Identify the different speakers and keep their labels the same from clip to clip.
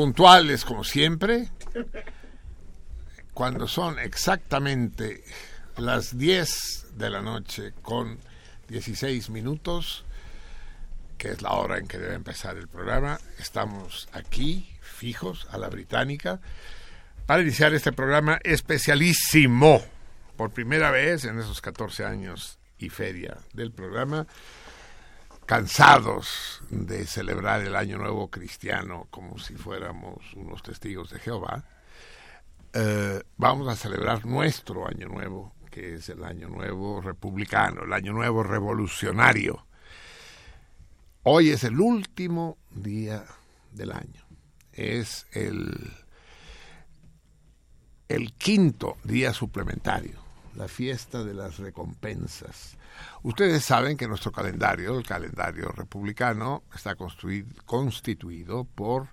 Speaker 1: Puntuales como siempre, cuando son exactamente las 10 de la noche con 16 minutos, que es la hora en que debe empezar el programa, estamos aquí, fijos, a la británica, para iniciar este programa especialísimo, por primera vez en esos 14 años y feria del programa, cansados de celebrar el Año Nuevo cristiano como si fuéramos unos testigos de Jehová, eh, vamos a celebrar nuestro Año Nuevo, que es el Año Nuevo republicano, el Año Nuevo revolucionario. Hoy es el último día del año. Es el, el quinto día suplementario, la fiesta de las recompensas. Ustedes saben que nuestro calendario, el calendario republicano, está constituido por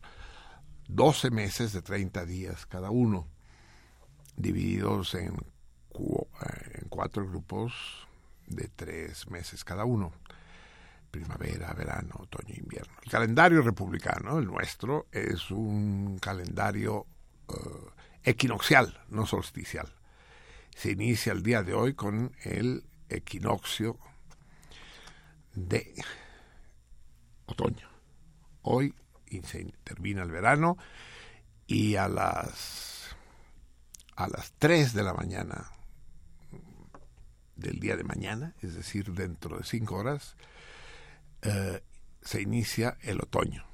Speaker 1: 12 meses de 30 días cada uno, divididos en, en cuatro grupos de tres meses cada uno, primavera, verano, otoño invierno. El calendario republicano, el nuestro, es un calendario uh, no solsticial. Se inicia el día de hoy con el equinoccio de otoño. Hoy se termina el verano y a las a las 3 de la mañana del día de mañana, es decir, dentro de cinco horas, eh, se inicia el otoño.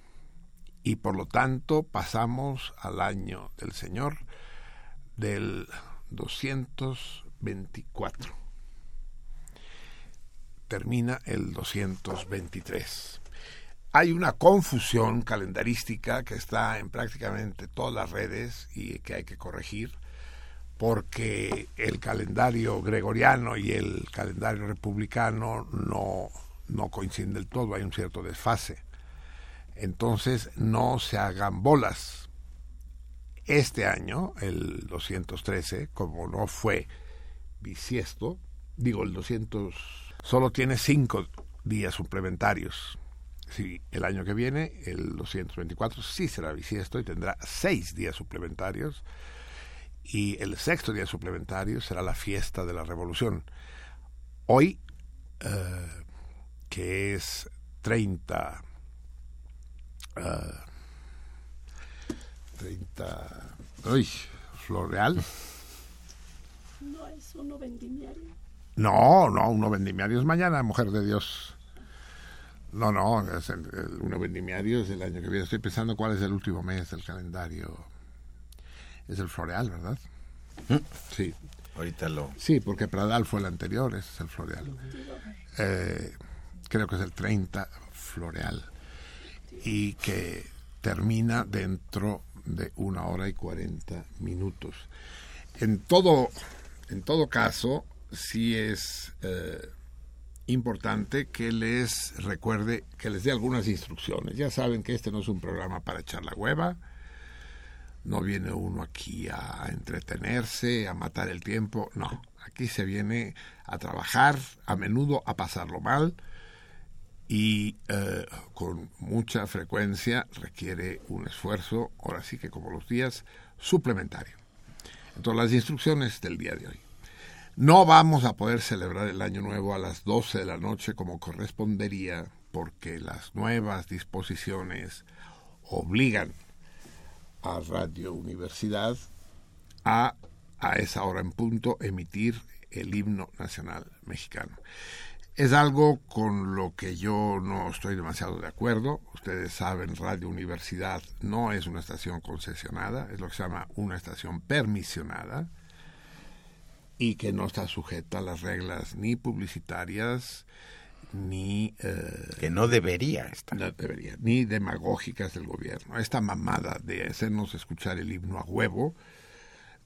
Speaker 1: Y por lo tanto pasamos al año del Señor del 224 termina el 223. Hay una confusión calendarística que está en prácticamente todas las redes y que hay que corregir porque el calendario gregoriano y el calendario republicano no, no coinciden del todo, hay un cierto desfase. Entonces no se hagan bolas. Este año, el 213, como no fue bisiesto, digo el 200 solo tiene cinco días suplementarios. Si el año que viene, el 224, sí será bisiesto y tendrá seis días suplementarios. Y el sexto día suplementario será la fiesta de la revolución. Hoy, uh, que es 30. Uh, 30. Uy, Floreal.
Speaker 2: No es uno vendimiario.
Speaker 1: No, no, uno vendimiario es mañana, mujer de Dios. No, no, es el, el, uno vendimiario es el año que viene. Estoy pensando cuál es el último mes del calendario. Es el floreal, ¿verdad?
Speaker 3: ¿Mm?
Speaker 1: Sí.
Speaker 3: Ahorita lo.
Speaker 1: Sí, porque Pradal fue el anterior, ese es el floreal. Eh, creo que es el 30 floreal. Y que termina dentro de una hora y cuarenta minutos. En todo, en todo caso, sí es eh, importante que les recuerde, que les dé algunas instrucciones. Ya saben que este no es un programa para echar la hueva. No viene uno aquí a entretenerse, a matar el tiempo. No, aquí se viene a trabajar, a menudo a pasarlo mal y eh, con mucha frecuencia requiere un esfuerzo, ahora sí que como los días, suplementario. Entonces las instrucciones del día de hoy. No vamos a poder celebrar el Año Nuevo a las 12 de la noche como correspondería porque las nuevas disposiciones obligan a Radio Universidad a, a esa hora en punto, emitir el himno nacional mexicano. Es algo con lo que yo no estoy demasiado de acuerdo. Ustedes saben, Radio Universidad no es una estación concesionada, es lo que se llama una estación permisionada y que no está sujeta a las reglas ni publicitarias ni
Speaker 3: eh, que no debería estar.
Speaker 1: no debería ni demagógicas del gobierno. Esta mamada de hacernos escuchar el himno a huevo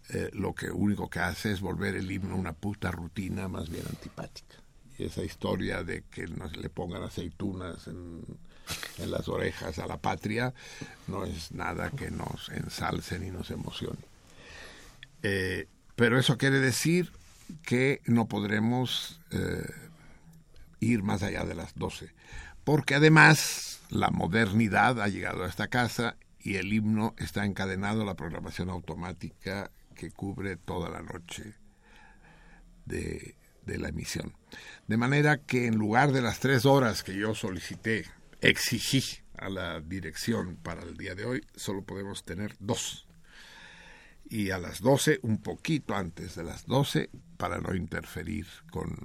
Speaker 1: eh, lo que único que hace es volver el himno una puta rutina más bien antipática. Y esa historia de que nos le pongan aceitunas en, en las orejas a la patria no es nada que nos ensalce ni nos emocione. Eh, pero eso quiere decir que no podremos eh, ir más allá de las 12, porque además la modernidad ha llegado a esta casa y el himno está encadenado a la programación automática que cubre toda la noche de, de la emisión. De manera que en lugar de las tres horas que yo solicité, exigí a la dirección para el día de hoy, solo podemos tener dos y a las 12, un poquito antes de las 12, para no interferir con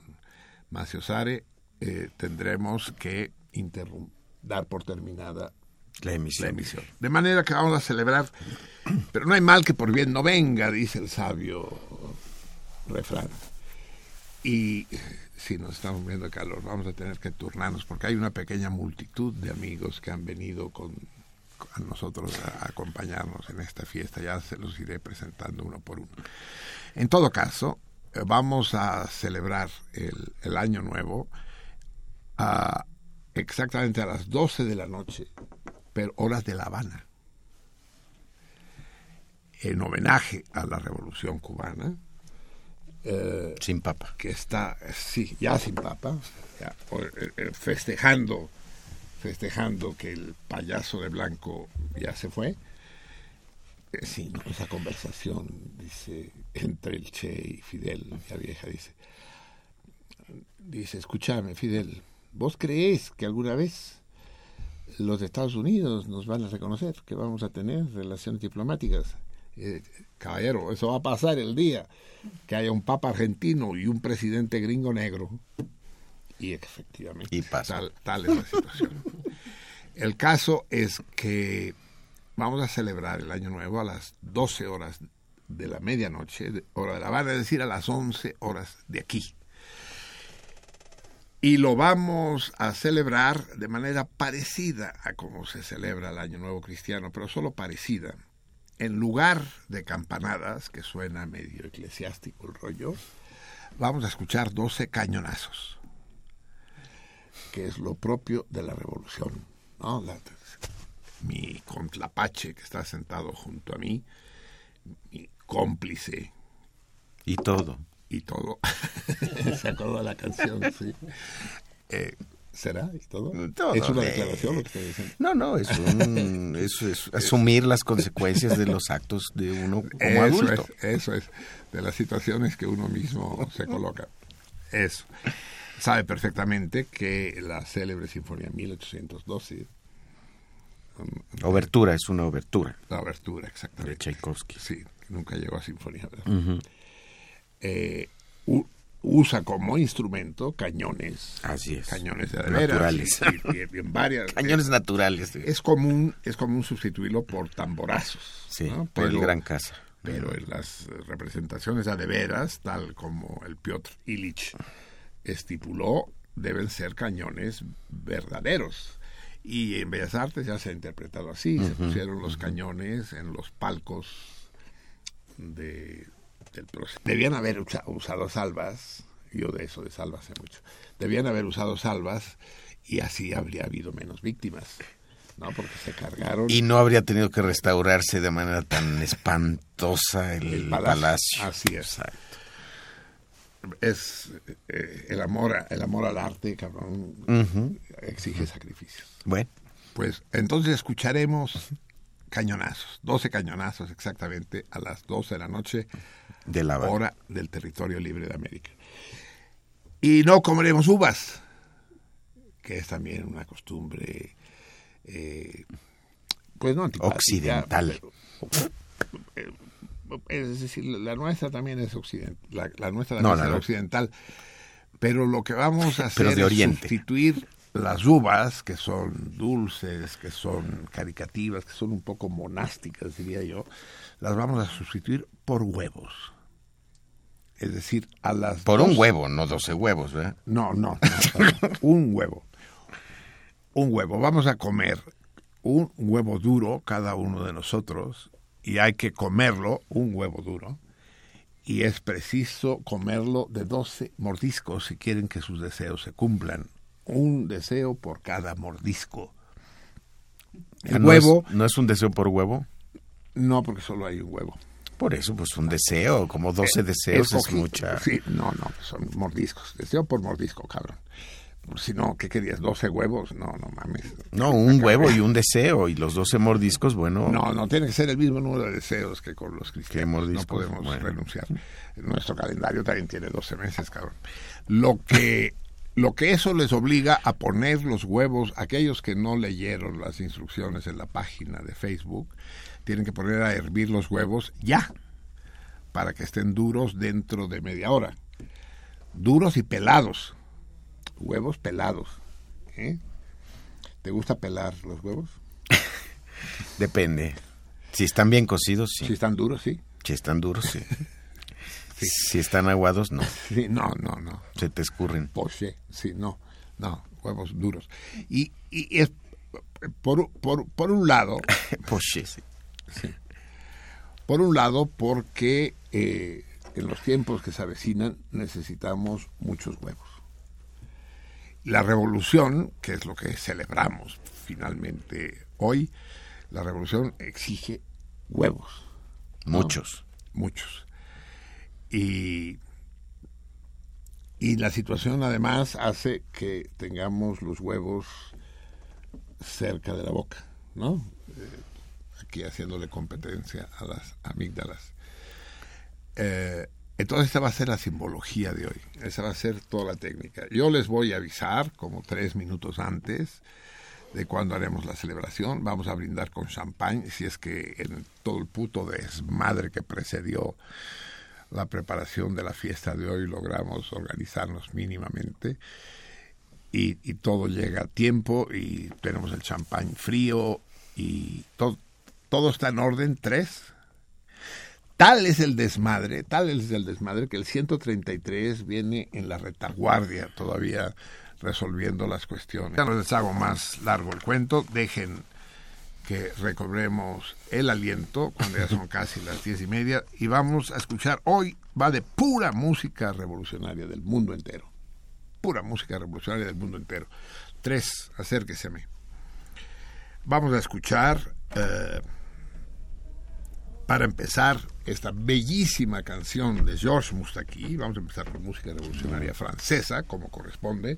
Speaker 1: Macio Sare, eh, tendremos que dar por terminada
Speaker 3: la emisión.
Speaker 1: De manera que vamos a celebrar, pero no hay mal que por bien no venga, dice el sabio refrán. Y si nos estamos viendo calor, vamos a tener que turnarnos porque hay una pequeña multitud de amigos que han venido con a nosotros a, acompañarnos en esta fiesta. Ya se los iré presentando uno por uno. En todo caso, eh, vamos a celebrar el, el Año Nuevo a, exactamente a las 12 de la noche, pero horas de La Habana, en homenaje a la Revolución Cubana.
Speaker 3: Eh, sin papa.
Speaker 1: Que está, sí, ya sin papa, ya, eh, festejando festejando que el payaso de blanco ya se fue. Eh, sí, esa conversación, dice, entre el Che y Fidel, la vieja dice, dice, escúchame, Fidel, ¿vos creés que alguna vez los Estados Unidos nos van a reconocer que vamos a tener relaciones diplomáticas? Eh, caballero, eso va a pasar el día que haya un papa argentino y un presidente gringo negro y efectivamente, Tal, es la situación. el caso es que vamos a celebrar el Año Nuevo a las 12 horas de la medianoche, hora de La Habana, es decir, a las 11 horas de aquí. Y lo vamos a celebrar de manera parecida a como se celebra el Año Nuevo Cristiano, pero solo parecida. En lugar de campanadas, que suena medio eclesiástico el rollo, vamos a escuchar 12 cañonazos que es lo propio de la revolución. ¿no? mi contrapache que está sentado junto a mí, mi cómplice.
Speaker 3: Y todo.
Speaker 1: Y todo. Se acordó de la canción, sí. Eh, ¿Será? ¿Y todo? ¿Es una declaración lo que estoy diciendo?
Speaker 3: No, no, es, un, es asumir las consecuencias de los actos de uno como
Speaker 1: eso
Speaker 3: adulto.
Speaker 1: Es, eso es, de las situaciones que uno mismo se coloca. Eso sabe perfectamente que la célebre Sinfonía 1812
Speaker 3: um, Obertura, es una obertura.
Speaker 1: La obertura, exactamente.
Speaker 3: De Tchaikovsky.
Speaker 1: Sí, nunca llegó a sinfonía. Eh, usa como instrumento cañones.
Speaker 3: Así es.
Speaker 1: Cañones de
Speaker 3: naturales.
Speaker 1: Y, en varias.
Speaker 3: cañones naturales.
Speaker 1: Es común, es común sustituirlo por tamborazos.
Speaker 3: Sí, por el gran casa.
Speaker 1: Pero en las representaciones de veras, tal como el Piotr Ilich estipuló deben ser cañones verdaderos. Y en Bellas Artes ya se ha interpretado así, se pusieron los cañones en los palcos de, del proceso. Debían haber usa- usado salvas, yo de eso de salvas sé mucho, debían haber usado salvas y así habría habido menos víctimas, ¿no? Porque se cargaron
Speaker 3: Y no habría tenido que restaurarse de manera tan espantosa el,
Speaker 1: el
Speaker 3: palacio.
Speaker 1: palacio. Así es. Es eh, el amor, a- el amor al arte, cabrón, exige sacrificios.
Speaker 3: Bueno,
Speaker 1: Pues entonces escucharemos cañonazos, 12 cañonazos exactamente a las 12 de la noche,
Speaker 3: de la
Speaker 1: hora del territorio libre de América. Y no comeremos uvas, que es también una costumbre, eh, pues no
Speaker 3: Occidental.
Speaker 1: pero- eh, es decir, la nuestra también es occidental, la, la nuestra también es
Speaker 3: no.
Speaker 1: occidental, pero lo que vamos a hacer
Speaker 3: de
Speaker 1: es sustituir las uvas, que son dulces, que son caricativas, que son un poco monásticas, diría yo, las vamos a sustituir por huevos. Es decir, a las
Speaker 3: por
Speaker 1: dos-
Speaker 3: un huevo, no 12 huevos, ¿verdad?
Speaker 1: no, no, no, un huevo. Un huevo. Vamos a comer un huevo duro cada uno de nosotros y hay que comerlo, un huevo duro, y es preciso comerlo de 12 mordiscos si quieren que sus deseos se cumplan. Un deseo por cada mordisco. El
Speaker 3: Ah, ¿No
Speaker 1: huevo,
Speaker 3: es- ¿No es un deseo por huevo?
Speaker 1: no, porque solo hay un huevo.
Speaker 3: Por eso, pues un deseo, como 12 deseos es mucha.
Speaker 1: Sí, no, no, son mordiscos. Deseo por mordisco, cabrón. Si no, ¿qué querías? ¿12 huevos? No, no mames.
Speaker 3: No, un huevo y un deseo, y los 12 mordiscos, bueno,
Speaker 1: No, no, tiene que ser el mismo número de deseos que con los cristianos. No podemos
Speaker 3: Bueno.
Speaker 1: renunciar. Nuestro calendario también tiene 12 meses, cabrón. Lo que, lo que eso les obliga a poner los huevos, aquellos que no leyeron las instrucciones en la página de Facebook, tienen que poner a hervir los huevos ya, para que estén duros dentro de media hora. Duros y pelados. Huevos pelados. ¿eh? ¿Te gusta pelar los huevos?
Speaker 3: depende. Si están bien cocidos, sí.
Speaker 1: Si están duros, sí.
Speaker 3: Si están duros, sí. Si están aguados, no.
Speaker 1: Sí, no, no, no.
Speaker 3: Se te escurren.
Speaker 1: Poché, sí, no, no, huevos duros. Y, y es por, por, por un lado,
Speaker 3: Poche, sí.
Speaker 1: por un lado, porque eh, en los tiempos que se avecinan necesitamos muchos huevos. La revolución, que es lo que celebramos finalmente hoy, la revolución exige huevos.
Speaker 3: Muchos.
Speaker 1: muchos. Y, y la situación además hace que tengamos los huevos cerca de la boca, ¿no? Eh, aquí haciéndole competencia a las amígdalas. Eh, entonces esta va a ser la simbología de hoy, esa va a ser toda la técnica. Yo les voy a avisar como tres minutos antes de cuando haremos la celebración. Vamos a brindar con champán, si es que en todo el puto desmadre que precedió la preparación de la fiesta de hoy logramos organizarnos mínimamente y, y todo llega a tiempo y tenemos el champán frío y todo, todo está en orden. Tres. Tal es el desmadre, tal es el desmadre que el 133 viene en la retaguardia todavía resolviendo las cuestiones. Ya no les hago más largo el cuento, dejen que recobremos el aliento cuando ya son casi las diez y media y vamos a escuchar hoy va de pura música revolucionaria del mundo entero pura música revolucionaria del mundo entero tres acérquese a vamos a escuchar eh, para empezar esta bellísima canción de Georges Moustaki vamos a empezar con música revolucionaria francesa como corresponde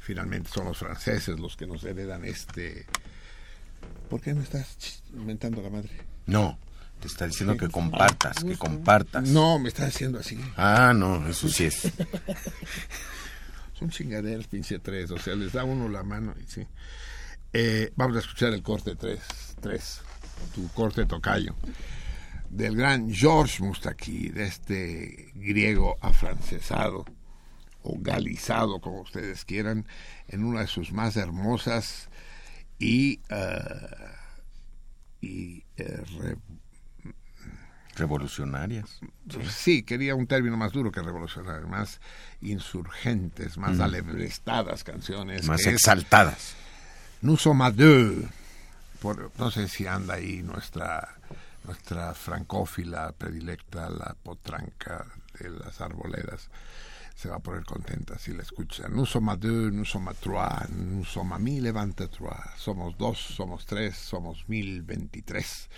Speaker 1: finalmente son los franceses los que nos heredan este ¿Por qué me estás inventando la madre?
Speaker 3: No, te está diciendo que compartas, que compartas.
Speaker 1: No, me estás haciendo así.
Speaker 3: Ah, no, eso sí es.
Speaker 1: Son chingaderas, pinche tres. O sea, les da uno la mano y sí. Eh, vamos a escuchar el corte 3. 3. Tu corte tocayo. Del gran Georges Moustaki, de este griego afrancesado o galizado, como ustedes quieran, en una de sus más hermosas y, eh, y eh, re-
Speaker 3: Revolucionarias.
Speaker 1: sí, quería un término más duro que revolucionario, más insurgentes, más alebrestadas canciones.
Speaker 3: Más exaltadas.
Speaker 1: Nous sommes à deux. Por, no sé si anda ahí nuestra, nuestra francófila predilecta, la potranca de las arboledas. Se va a poner contenta si la escucha. Nous sommes à deux, nous sommes à trois, nous sommes à mille vingt-trois. Somos dos, somos tres, somos mil veintitrés.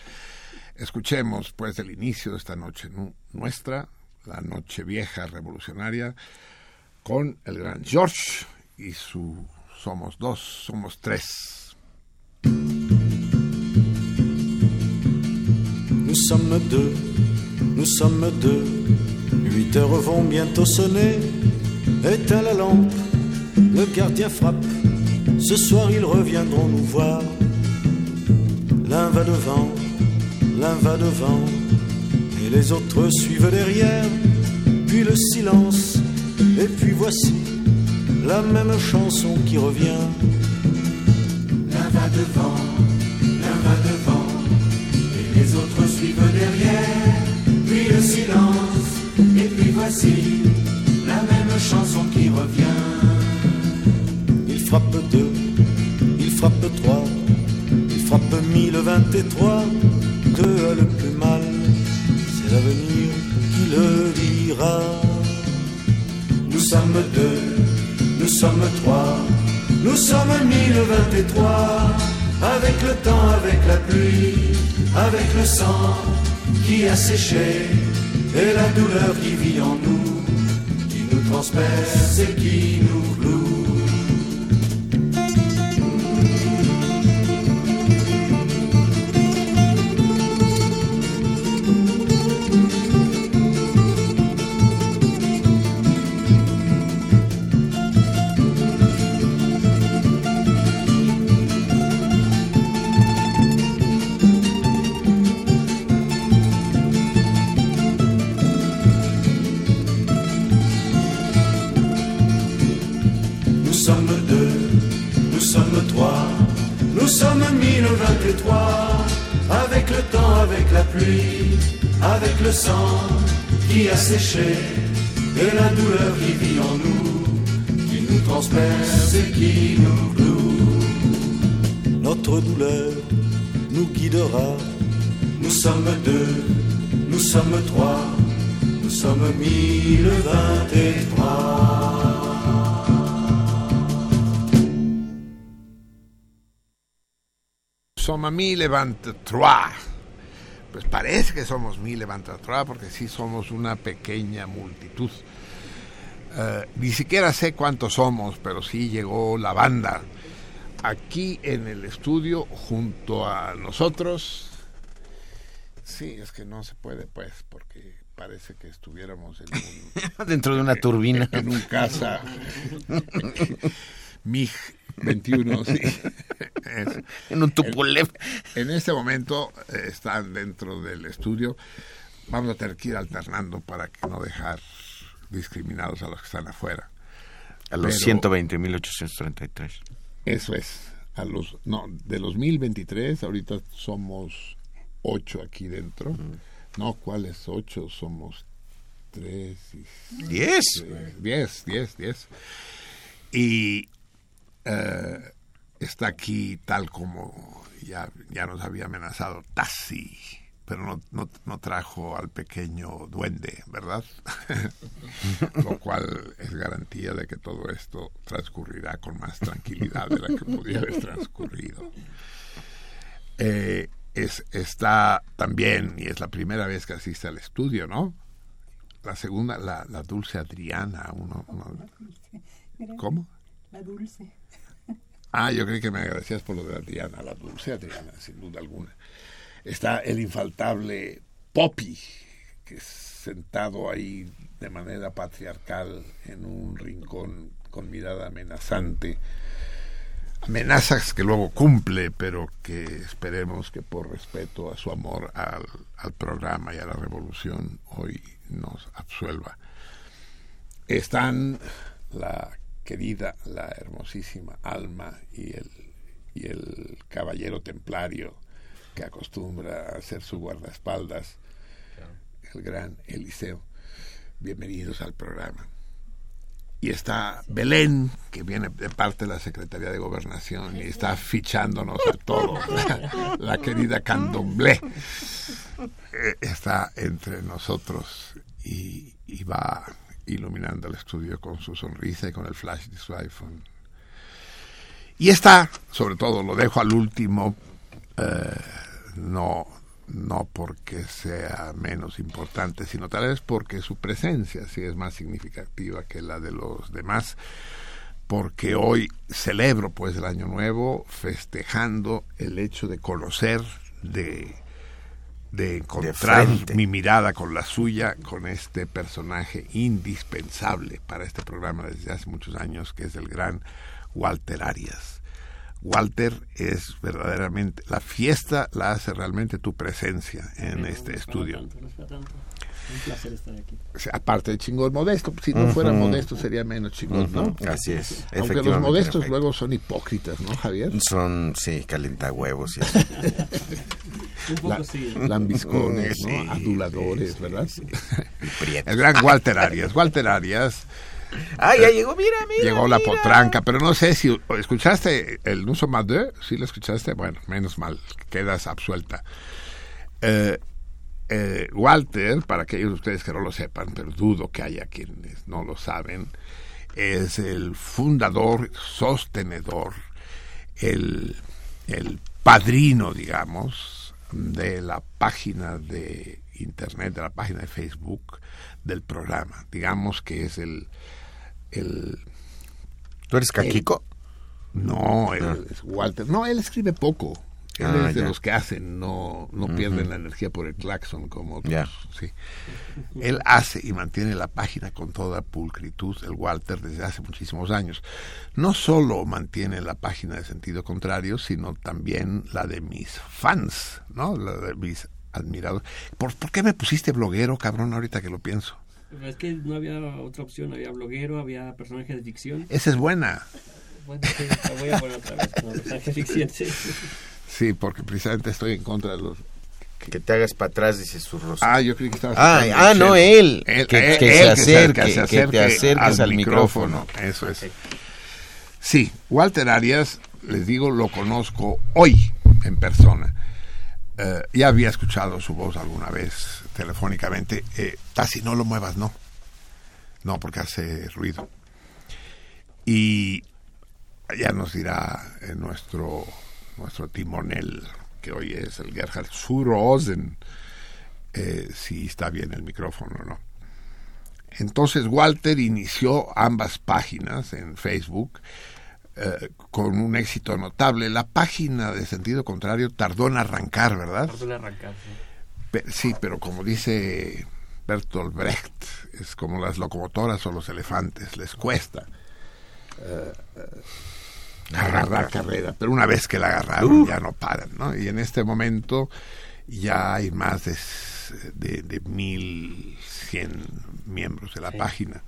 Speaker 1: Escuchemos pues el inicio de esta noche nuestra, la noche vieja revolucionaria, con el gran George y su Somos dos, somos tres.
Speaker 4: Nous sommes deux, nous sommes deux. Huit heures vont bientôt sonner. Éteins la lampe, le gardien frappe. Ce soir ils reviendront nous voir. L'un va devant, l'un va devant, et les autres suivent derrière. Puis le silence, et puis voici la même chanson qui revient.
Speaker 5: L'un va devant, suivent derrière. Puis le silence, et puis voici la même chanson qui revient.
Speaker 4: Il frappe deux, il frappe trois, il frappe mille vingt-et-trois. Que a le plus mal, c'est l'avenir qui le dira.
Speaker 5: Nous sommes deux nous sommes trois, nous sommes mille vingt-et-trois, avec le temps, avec la pluie, avec le sang qui a séché, et la douleur qui vit en nous, qui nous transperce et qui nous cloue. Qui a séché et la douleur qui vit en nous, qui nous transperce et qui nous cloue.
Speaker 4: Notre douleur nous guidera.
Speaker 5: Nous sommes deux, nous sommes trois, nous sommes mille vingt et trois.
Speaker 1: Sommes mille vingt-trois. Pues parece que somos mil levantatrás porque sí somos una pequeña multitud. Eh, ni siquiera sé cuántos somos, pero sí llegó la banda aquí en el estudio junto a nosotros. Sí, es que no se puede, pues, porque parece que estuviéramos en
Speaker 3: dentro de una turbina
Speaker 1: en un casa MiG 21, sí.
Speaker 3: en un tupolev.
Speaker 1: En, este momento eh, están dentro del estudio. Vamos a tener que ir alternando para que no dejar discriminados a los que están afuera.
Speaker 3: A los 120.833.
Speaker 1: Eso es. A los, no, de los 1023, ahorita somos 8 aquí dentro. Mm. No, ¿cuáles 8? Somos 3 y...
Speaker 3: 10.
Speaker 1: 10, 10, 10. Y eh, está aquí tal como ya, ya nos había amenazado Tassi, pero no, no, no trajo al pequeño duende, ¿verdad? Lo cual es garantía de que todo esto transcurrirá con más tranquilidad de la que podía haber transcurrido. Eh, es, está también, y es la primera vez que asiste al estudio, ¿no? La segunda, la, la dulce Adriana. Uno, ¿Cómo?
Speaker 2: La dulce.
Speaker 1: Ah, yo creí que me agradecías por lo de Adriana, la dulce Adriana, sin duda alguna. Está el infaltable Poppy, que es sentado ahí de manera patriarcal en un rincón con mirada amenazante. Amenazas que luego cumple, pero que esperemos que por respeto a su amor al, al programa y a la revolución hoy nos absuelva. Están la querida, la hermosísima Alma y el, y el caballero templario que acostumbra a ser su guardaespaldas, el gran Eliseo. Bienvenidos al programa. y está Belén, que viene de parte de la Secretaría de Gobernación y está fichándonos a todos. La, querida Candomblé eh, está entre nosotros y, va iluminando el estudio con su sonrisa y con el flash de su iPhone. Y está, sobre todo, lo dejo al último, eh, no no porque sea menos importante, sino tal vez porque su presencia sí es más significativa que la de los demás, porque hoy celebro pues el año nuevo festejando el hecho de conocer, de, de encontrar mi mirada con la suya, con este personaje indispensable para este programa desde hace muchos años, que es el gran Walter Arias. Walter, es verdaderamente, la fiesta la hace realmente tu presencia en este estudio. Un placer estar aquí. aparte de chingón modesto, si no fuera modesto sería menos chingón, ¿no?
Speaker 3: Así es.
Speaker 1: Aunque los modestos luego son hipócritas, ¿no, Javier?
Speaker 3: Son, sí, calentahuevos y
Speaker 1: así. lambiscones, ¿no? Aduladores, ¿verdad? El gran Walter Arias. Walter Arias
Speaker 3: Ah, ya llegó, mira, mira.
Speaker 1: Llegó la potranca, pero no sé si escuchaste el Nuso Madeux, si lo escuchaste, bueno, menos mal, quedas absuelta. Eh, eh, Walter, para aquellos de ustedes que no lo sepan, pero dudo que haya quienes no lo saben, es el fundador, sostenedor, el, el padrino, digamos, de la página de internet, de la página de Facebook del programa. Digamos que es el, el
Speaker 3: ¿Tú eres Caquico?
Speaker 1: no, ah. es Walter. No, él escribe poco. Él ah, es de los que hacen, no, no pierden la energía por el claxon como otros. Sí. Él hace y mantiene la página con toda pulcritud, el Walter, desde hace muchísimos años. No solo mantiene la página de sentido contrario, sino también la de mis fans, ¿no? La de mis admiradores. ¿Por, ¿Por qué me pusiste bloguero, cabrón, ahorita que lo pienso?
Speaker 6: Es que no había otra opción, había bloguero, había personaje de ficción.
Speaker 1: Esa es buena.
Speaker 6: Bueno, sí, la voy a poner otra vez como personaje de ficción, sí.
Speaker 1: Sí, porque precisamente estoy en contra de los
Speaker 3: que te hagas para atrás, dice su rostro.
Speaker 1: Ah, yo creí que estabas...
Speaker 3: Ah, ah no, él. que, que, se acerque, que, te acerques al, micrófono.
Speaker 1: Eso es. Sí, Walter Arias, les digo, lo conozco hoy en persona. Eh, ya había escuchado su voz alguna vez telefónicamente. Eh, Tasi, no lo muevas, no. No, porque hace ruido. Y ya nos dirá eh, nuestro, nuestro timonel, que hoy es el Gerhard Surosen, eh, si está bien el micrófono o no. Entonces Walter inició ambas páginas en Facebook eh, con un éxito notable. La página de sentido contrario tardó en arrancar, ¿verdad?
Speaker 6: Tardó en arrancar,
Speaker 1: sí. sí, pero como dice Bertolt Brecht, es como las locomotoras o los elefantes, les cuesta eh, eh, agarrar carrera, pero una vez que la agarraron uh. ya no paran, ¿no? Y en este momento ya hay más de, de, de 1.100 miembros de la página.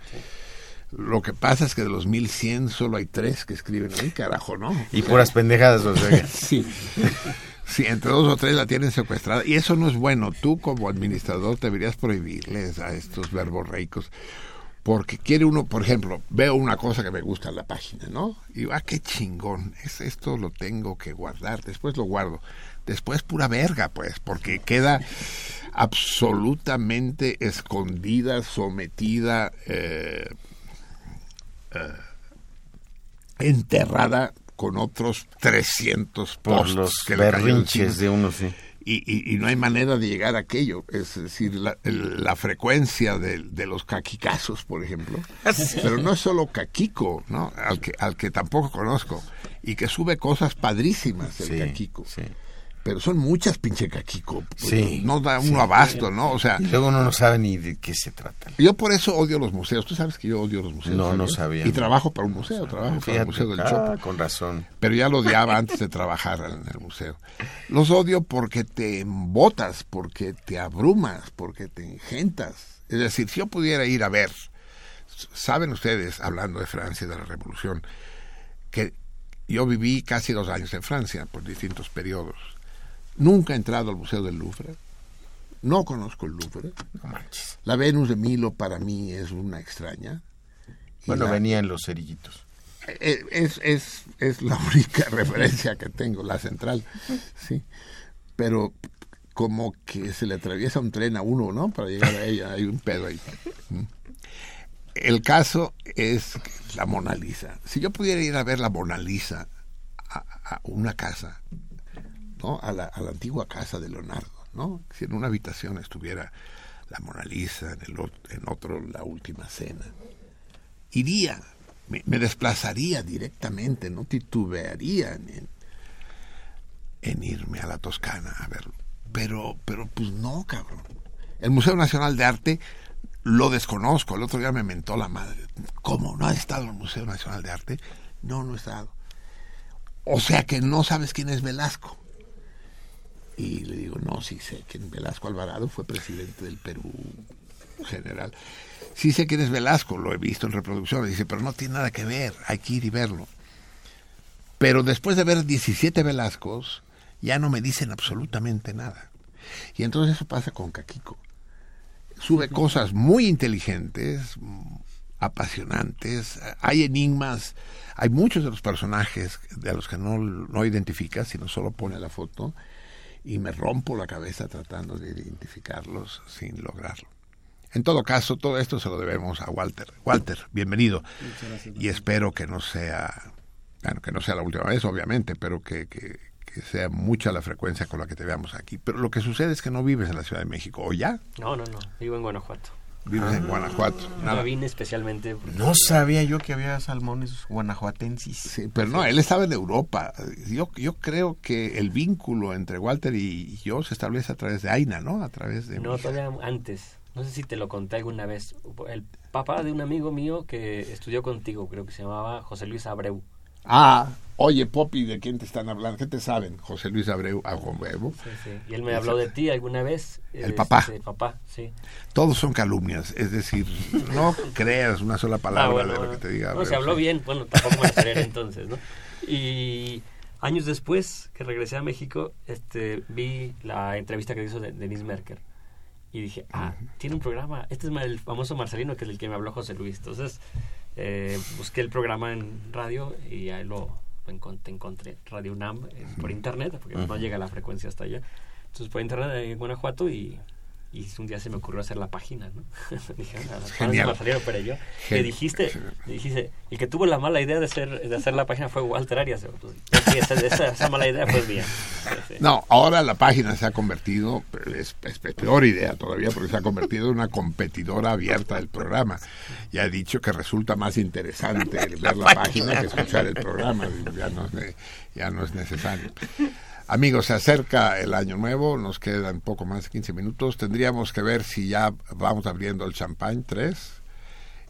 Speaker 1: Lo que pasa es que de los 1100 solo hay tres que escriben ahí, carajo, ¿no?
Speaker 3: Y puras pendejadas, o sea.
Speaker 1: sí. Sí, entre dos o tres la tienen secuestrada. Y eso no es bueno. Tú como administrador deberías prohibirles a estos verbos reicos. Porque quiere uno, por ejemplo, veo una cosa que me gusta en la página, ¿no? Y digo, ah, qué chingón. Es, esto lo tengo que guardar. Después lo guardo. Después pura verga, pues, porque queda absolutamente escondida, sometida, eh, eh, enterrada con otros 300
Speaker 3: posts los que berrinches de uno, sí.
Speaker 1: Y, y, no hay manera de llegar a aquello. Es decir, la, la frecuencia de, de, los caquicazos, por ejemplo. Pero no es solo caquico, ¿no? Al que, al que tampoco conozco. Y que sube cosas padrísimas el caquico. Sí pero son muchas pinche caquico.
Speaker 3: Sí.
Speaker 1: No da uno abasto, ¿no? O sea.
Speaker 3: Y luego uno no sabe ni de qué se trata.
Speaker 1: Yo por eso odio los museos. Tú sabes que yo odio los museos.
Speaker 3: No, no sabía.
Speaker 1: Y trabajo para un museo, trabajo para el Museo del ah,
Speaker 3: Con razón.
Speaker 1: Pero ya lo odiaba antes de trabajar en el museo. Los odio porque te embotas, porque te abrumas, porque te engentas. Es decir, si yo pudiera ir a ver, saben ustedes, hablando de Francia, de la Revolución, que yo viví casi dos años en Francia por distintos periodos Nunca he entrado al Museo del Louvre. No conozco el Louvre.
Speaker 3: No manches.
Speaker 1: La Venus de Milo para mí es una extraña. Y
Speaker 3: Bueno,
Speaker 1: la-
Speaker 3: venía en los cerillitos.
Speaker 1: eh, es, es, es la única referencia que tengo, la central, sí. Pero como que se le atraviesa un tren a uno, ¿no? Para llegar a ella, hay un pedo ahí. Mm. El caso es la Mona Lisa. Si yo pudiera ir a ver la Mona Lisa a, a una casa, ¿no? A la, a la antigua casa de Leonardo, ¿no? Si en una habitación estuviera la Mona Lisa, en, el, en otro la Última Cena, iría, me, desplazaría directamente, no titubearía en, en irme a la Toscana a verlo. Pero, pero pues no, cabrón. El Museo Nacional de Arte lo desconozco. El otro día me mentó la madre. ¿Cómo? ¿No has estado en el Museo Nacional de Arte? No, no he estado. O sea que no sabes quién es Velasco. Y le digo, no, sí sé quién Velasco Alvarado fue presidente del Perú general. Sí sé quién es Velasco, lo he visto en reproducciones. Dice, pero no tiene nada que ver, hay que ir y verlo. Pero después de ver 17 Velascos, ya no me dicen absolutamente nada. Y entonces eso pasa con Caquico. Sube cosas muy inteligentes, apasionantes, hay enigmas, hay muchos de los personajes de los que no, no identifica, sino solo pone la foto, y me rompo la cabeza tratando de identificarlos sin lograrlo. En todo caso, todo esto se lo debemos a Walter. Walter, bienvenido. Y espero que no sea, bueno, que no sea la última vez, obviamente, pero que, que, que sea mucha la frecuencia con la que te veamos aquí. Pero lo que sucede es que no vives en la Ciudad de México, ¿o ya?
Speaker 6: No, no, no. Vivo en Guanajuato.
Speaker 1: Vives en Guanajuato. Nada.
Speaker 6: Yo vine especialmente. porque-
Speaker 3: No sabía yo que había salmones guanajuatensis.
Speaker 1: Sí, pero no, él estaba en Europa. Yo, yo creo que el vínculo entre Walter y yo se establece a través de Aina, ¿no? A través de...
Speaker 6: No, todavía antes. No sé si te lo conté alguna vez. El papá de un amigo mío que estudió contigo, creo que se llamaba José Luis Abreu.
Speaker 1: Ah, oye, Poppy, ¿de quién te están hablando? ¿Qué te saben? José Luis Abreu, a Huevo.
Speaker 6: Sí, sí. Y él me habló de ti alguna vez.
Speaker 1: El papá.
Speaker 6: El papá, sí.
Speaker 1: Todos son calumnias, es decir, no creas una sola palabra
Speaker 6: Ah, bueno,
Speaker 1: de lo que te diga.
Speaker 6: No, se habló
Speaker 1: sí.
Speaker 6: bien. Bueno, tampoco me lo creer entonces, ¿no? Y años después que regresé a México, este, vi la entrevista que hizo de Denise Merker. Y dije, ah, tiene un programa. Este es el famoso Marcelino, que es el que me habló José Luis. Entonces, eh, busqué el programa en radio y ahí lo, te encontré. Radio UNAM eh, por internet, porque no llega la frecuencia hasta allá. Entonces, por internet en Guanajuato y, y un día se me ocurrió hacer la página, ¿no? dije, ah,
Speaker 1: Genial.
Speaker 6: Marcelino.
Speaker 1: Gen-
Speaker 6: Le dijiste, dijiste, el que tuvo la mala idea de hacer, de hacer la página fue Walter Arias. Pues, sí, esa, esa, esa mala idea fue mía. Sí.
Speaker 1: No, ahora la página se ha convertido, es, es peor idea todavía, porque se ha convertido en una competidora abierta del programa. Ya he dicho que resulta más interesante ver la página que escuchar el programa. Ya no, es ya no es necesario. Amigos, se acerca el año nuevo, nos quedan poco más de 15 minutos. Tendríamos que ver si ya vamos abriendo el champán 3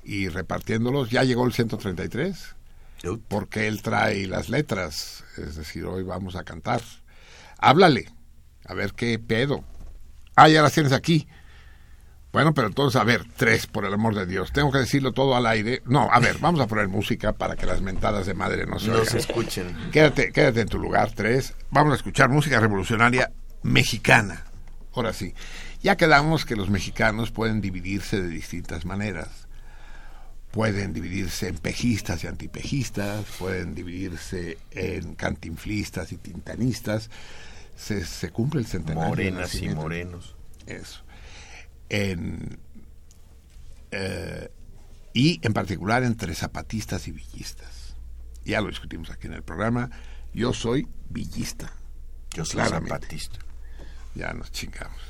Speaker 1: y repartiéndolos. Ya llegó el 133 porque él trae las letras, es decir, hoy vamos a cantar. Háblale, a ver qué pedo. Ah, ya las tienes aquí. Bueno, pero entonces, a ver, tres, por el amor de Dios. Tengo que decirlo todo al aire. No, a ver, vamos a poner música para que las mentadas de madre no se
Speaker 3: No se escuchen.
Speaker 1: Quédate, quédate en tu lugar, tres. Vamos a escuchar música revolucionaria mexicana. Ahora sí, ya quedamos que los mexicanos pueden dividirse de distintas maneras. Pueden dividirse en pejistas y antipejistas, pueden dividirse en cantinflistas y tintanistas. Se, se cumple el centenario.
Speaker 3: Morenas y morenos.
Speaker 1: Eso. En, eh, y en particular entre zapatistas y villistas. Ya lo discutimos aquí en el programa. Yo soy villista.
Speaker 3: Yo soy
Speaker 1: Claramente.
Speaker 3: zapatista.
Speaker 1: Ya nos chingamos.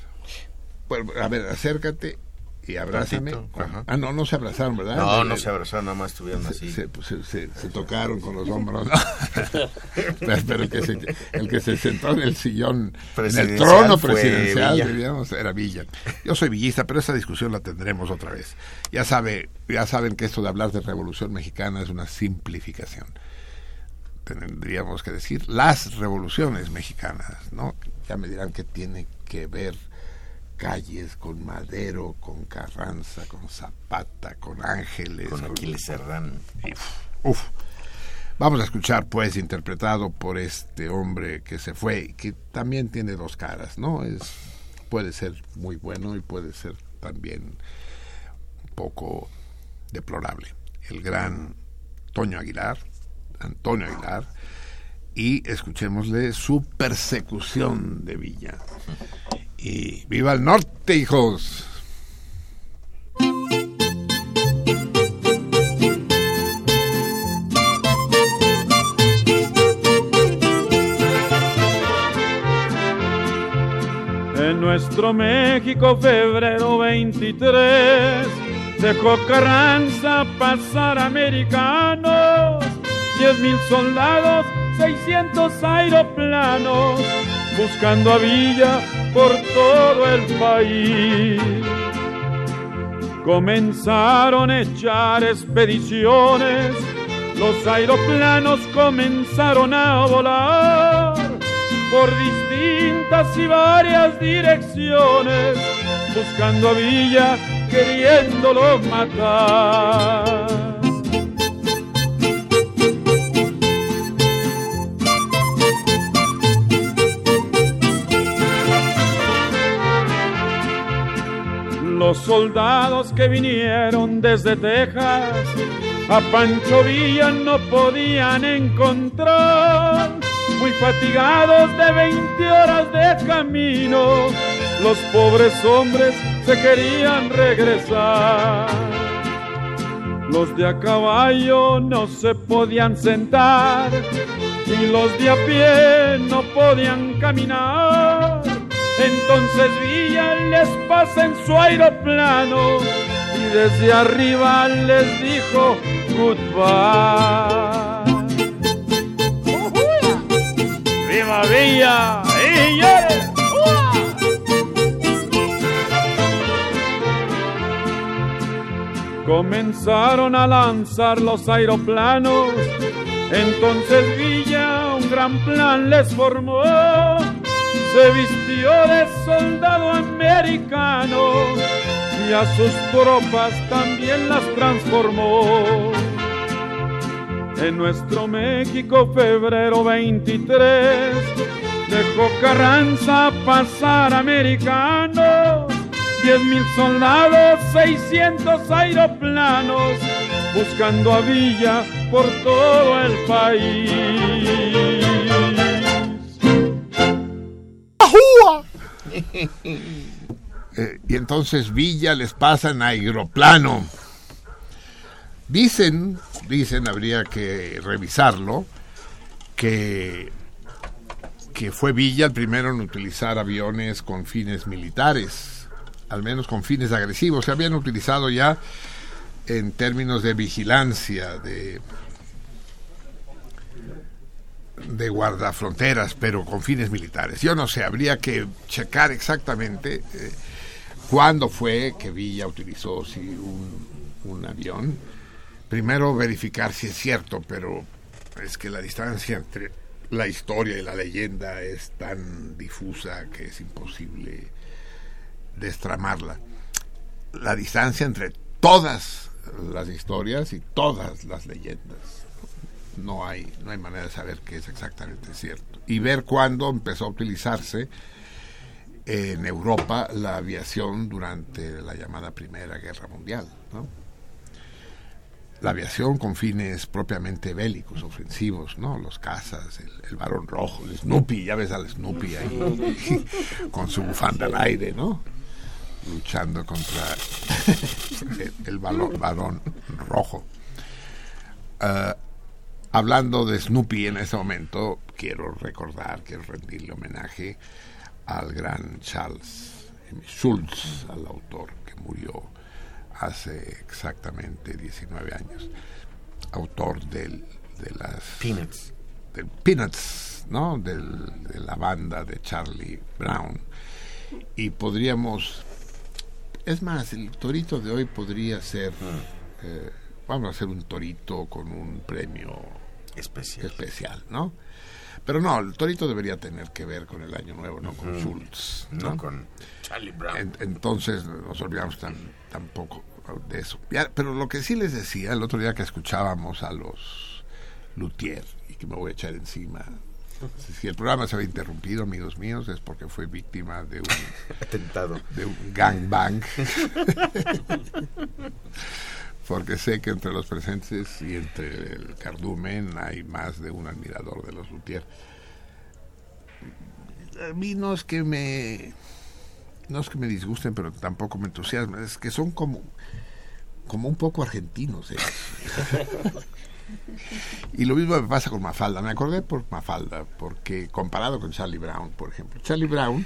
Speaker 1: Bueno, a ver, acércate y abrázame.
Speaker 3: Ajá.
Speaker 1: Ah, no, no se abrazaron, ¿verdad?
Speaker 3: No, no se abrazaron, nada más estuvieron
Speaker 1: se,
Speaker 3: así.
Speaker 1: se, pues, se- se- se tocaron con los hombros. pero el, que se, el que se sentó en el sillón, en el trono presidencial,
Speaker 3: Villa.
Speaker 1: era Villa. Yo soy villista, pero esa discusión la tendremos otra vez. Ya, sabe, ya saben que esto de hablar de revolución mexicana es una simplificación. Tendríamos que decir las revoluciones mexicanas, ¿no? Ya me dirán que tiene que ver calles con Madero, con Carranza, con Zapata, con Ángeles,
Speaker 3: Con Aquiles Serrano.
Speaker 1: y, uf. Vamos a escuchar, pues, interpretado por este hombre que se fue, que también tiene dos caras, ¿no? Es, puede ser muy bueno y puede ser también un poco deplorable. el gran Toño Aguilar, Antonio Aguilar, y escuchémosle su persecución de Villa. Y viva el norte, hijos.
Speaker 7: En nuestro México, febrero 23, dejó Carranza pasar americanos, mil soldados, 600 aeroplanos, buscando a Villa por todo el país. Comenzaron a echar expediciones, los aeroplanos comenzaron a volar por distintas y varias direcciones, buscando a Villa, queriéndolo matar. Los soldados que vinieron desde Texas a Pancho Villa no podían encontrar muy fatigados de 20 horas de camino, los pobres hombres se querían regresar. Los de a caballo no se podían sentar y los de a pie no podían caminar. Entonces Villa les pasa en su aeroplano y desde arriba les dijo goodbye. ¡Viva Villa! ¡Y! Comenzaron a lanzar los aeroplanos, entonces Villa un gran plan les formó. Se vistió de soldado americano y a sus tropas también las transformó. En nuestro México, febrero 23, dejó Carranza pasar americanos, diez mil soldados, 600 aeroplanos, buscando a Villa por todo el país.
Speaker 1: Eh, y entonces Villa les pasa en aeroplano. Dicen, dicen, habría que revisarlo, que, que fue Villa el primero en utilizar aviones con fines militares, al menos con fines agresivos. Se habían utilizado ya en términos de vigilancia, de, de guardafronteras, pero con fines militares. Yo no sé, habría que checar exactamente eh, cuándo fue que Villa utilizó si un, un avión primero verificar si es cierto, pero es que la distancia entre la historia y la leyenda es tan difusa que es imposible destramarla. La distancia entre todas las historias y todas las leyendas. No hay, no hay manera de saber qué es exactamente cierto. Y ver cuándo empezó a utilizarse en Europa la aviación durante la llamada Primera Guerra Mundial. ¿no? la aviación con fines propiamente bélicos, ofensivos, ¿no? Los cazas, el, el varón rojo, el Snoopy, ya ves al Snoopy ahí con su bufanda al aire, ¿no? Luchando contra el, el varón rojo. Uh, hablando de Snoopy en ese momento, quiero recordar, quiero rendirle homenaje al gran Charles Schulz, al autor que murió hace exactamente 19 años, autor del, de las...
Speaker 3: Peanuts.
Speaker 1: Del Peanuts, ¿no? Del, de la banda de Charlie Brown. Y podríamos... Es más, el torito de hoy podría ser... Eh, vamos a hacer un torito con un premio
Speaker 3: especial,
Speaker 1: especial ¿no? Pero no, el torito debería tener que ver con el año nuevo, no con Schultz.
Speaker 3: No,
Speaker 1: ¿no?
Speaker 3: con Charlie Brown.
Speaker 1: En- entonces nos olvidamos tan, tampoco de eso. Ya, pero lo que sí les decía el otro día que escuchábamos a los Luthier, y que me voy a echar encima. Si el programa se había interrumpido, amigos míos, es porque fue víctima de un,
Speaker 3: Atentado.
Speaker 1: de un gangbang. porque sé que entre los presentes y entre el cardumen hay más de un admirador de los Luthier. A mí no es que me no es que me disgusten, pero tampoco me entusiasman, es que son como como un poco argentinos. ¿eh? y lo mismo me pasa con Mafalda. Me acordé por Mafalda, porque comparado con Charlie Brown, por ejemplo. Charlie Brown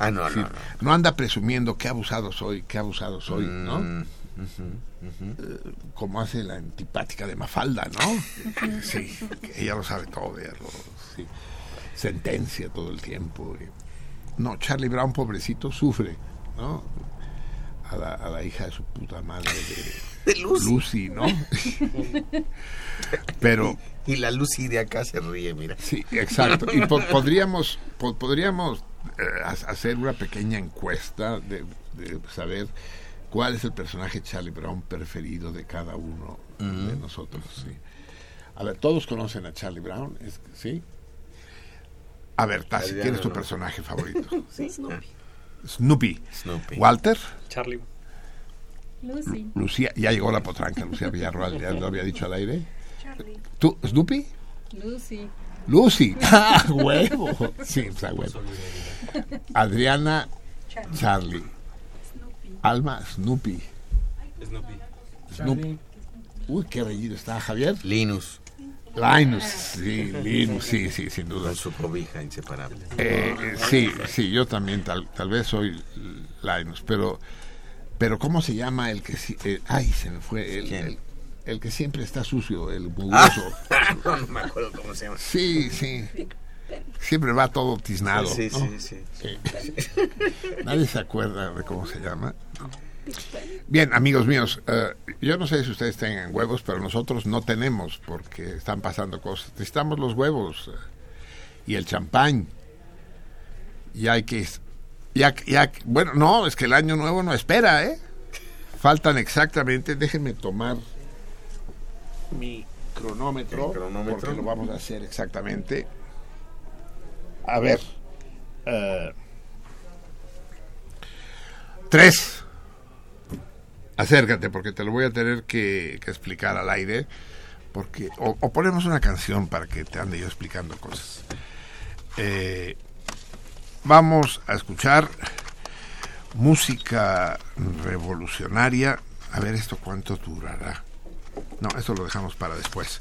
Speaker 3: Ah, no,
Speaker 1: sí,
Speaker 3: no, no.
Speaker 1: no anda presumiendo qué abusado soy, qué abusado soy, ¿no? Eh, como hace la antipática de Mafalda, ¿no? Sí, que ella lo sabe todo, ella lo sí, sentencia todo el tiempo. y- No, Charlie Brown, pobrecito, sufre, ¿no? A la, a la hija de su puta madre de,
Speaker 3: De Lucy.
Speaker 1: Lucy, ¿no? Pero
Speaker 3: Y la Lucy de acá se ríe, mira.
Speaker 1: Sí, exacto. Y po- podríamos, po- podríamos eh, ha- hacer una pequeña encuesta de, de saber cuál es el personaje Charlie Brown preferido de cada uno de nosotros. Sí. A ver, todos conocen a Charlie Brown, ¿es- ¿sí? A ver, Tassi, ¿quién es tu
Speaker 3: no.
Speaker 1: personaje favorito?
Speaker 2: Snoopy.
Speaker 1: Snoopy.
Speaker 3: Snoopy.
Speaker 1: Walter,
Speaker 6: Charlie.
Speaker 2: Lucy.
Speaker 1: Lucía, ya llegó la potranca, Lucía Villarroel, ya lo había dicho al aire. ¿Tú, Snoopy?
Speaker 2: Lucy.
Speaker 1: Lucy. ¡Ah, huevo! Sí, o sea, huevo. Adriana, Charlie. Alma, Snoopy. Snoopy. Uy, qué reñido está, Javier.
Speaker 3: Linus,
Speaker 1: Linus, sí, Linus, sí, sí, sin duda.
Speaker 3: con su cobija inseparable.
Speaker 1: Eh, eh, sí, sí, yo también tal, tal vez soy Linus, pero, pero ¿cómo se llama el que sí? eh, ay, se me fue el,
Speaker 3: ¿Quién?
Speaker 1: el, el que siempre está sucio, el mugroso.
Speaker 3: no, no me acuerdo cómo se llama.
Speaker 1: Sí, sí. Siempre va todo tiznado.
Speaker 3: Sí,
Speaker 1: ¿no?
Speaker 3: sí, sí.
Speaker 1: Sí. Nadie se acuerda de cómo se llama. Bien, amigos míos, eh, yo no sé si ustedes tengan huevos, pero nosotros no tenemos porque están pasando cosas. Necesitamos los huevos eh, y el champán. Y hay que... Ya, ya, bueno, no, es que el año nuevo no espera, ¿eh? Faltan exactamente, déjenme tomar mi cronómetro,
Speaker 3: cronómetro.
Speaker 1: porque lo vamos a hacer exactamente. A ver. eh, tres. Acércate porque te lo voy a tener que, que explicar al aire. Porque, o, o ponemos una canción para que te ande yo explicando cosas. Eh, vamos a escuchar música revolucionaria. A ver esto cuánto durará. No, esto lo dejamos para después.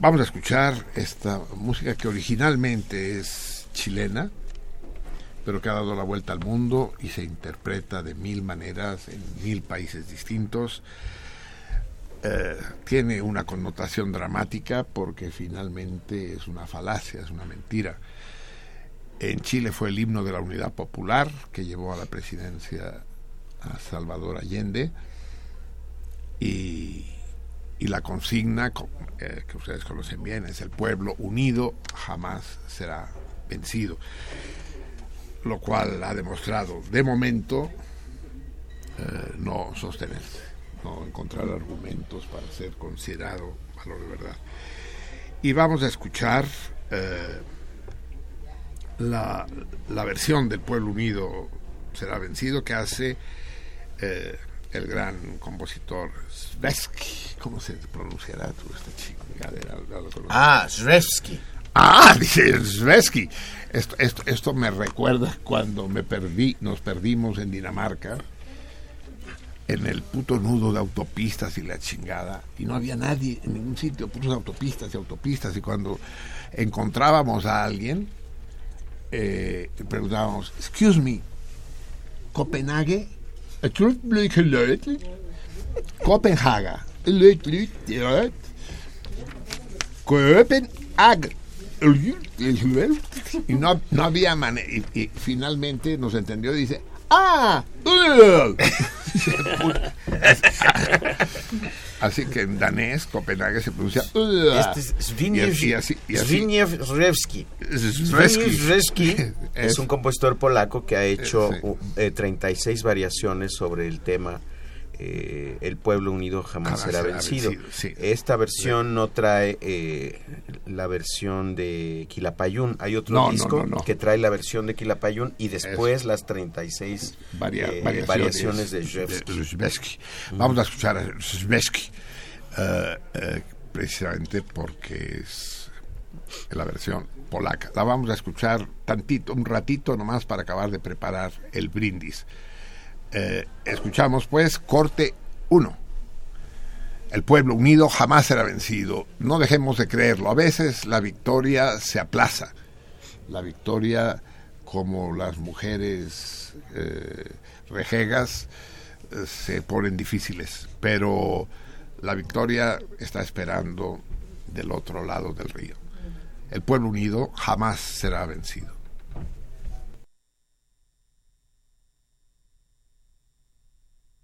Speaker 1: Vamos a escuchar esta música que originalmente es chilena, pero que ha dado la vuelta al mundo y se interpreta de mil maneras en mil países distintos. Eh, tiene una connotación dramática porque finalmente es una falacia, es una mentira. En Chile fue el himno de la Unidad Popular que llevó a la presidencia a Salvador Allende y, y la consigna co- eh, que ustedes conocen bien es el pueblo unido jamás será vencido lo cual ha demostrado de momento eh, no sostenerse, no encontrar argumentos para ser considerado valor de verdad. Y vamos a escuchar eh, la, la versión del Pueblo Unido será vencido que hace el gran compositor Svesky. ¿Cómo se pronunciará tú esta.
Speaker 3: Ah, Zrevsky.
Speaker 1: Ah, dice Svesky. Esto, esto, esto me recuerda cuando me perdí, nos perdimos en Dinamarca, en el puto nudo de autopistas y la chingada, y no había nadie en ningún sitio, puros autopistas y autopistas, y cuando encontrábamos a alguien, eh, preguntábamos, excuse me, Copenhague, Copenhaga, Copenhague. Y no, no había manera. Y, y finalmente nos entendió dice: ¡Ah! así que en danés, Copenhague se pronuncia.
Speaker 3: Este es Zbigniew, un compositor polaco que ha hecho
Speaker 1: sí.
Speaker 3: uh, eh, 36 variaciones sobre el tema eh, El pueblo unido jamás,
Speaker 1: Jamás
Speaker 3: será
Speaker 1: será
Speaker 3: vencido.
Speaker 1: vencido, sí.
Speaker 3: Esta versión no trae eh, la versión de Quilapayún. Hay otro
Speaker 1: No,
Speaker 3: disco
Speaker 1: no, no.
Speaker 3: que trae la versión de Quilapayún y después las 36
Speaker 1: Varia-
Speaker 3: eh,
Speaker 1: variaciones,
Speaker 3: variaciones de. Rzewski.
Speaker 1: Vamos a escuchar a Rzewski, eh, eh, precisamente porque es la versión polaca. La vamos a escuchar tantito, un ratito nomás para acabar de preparar el brindis. Eh, escuchamos pues corte 1. El pueblo unido jamás será vencido. No dejemos de creerlo. A veces la victoria se aplaza. La victoria, como las mujeres eh, rejegas, eh, se ponen difíciles. Pero la victoria está esperando del otro lado del río. El pueblo unido jamás será vencido.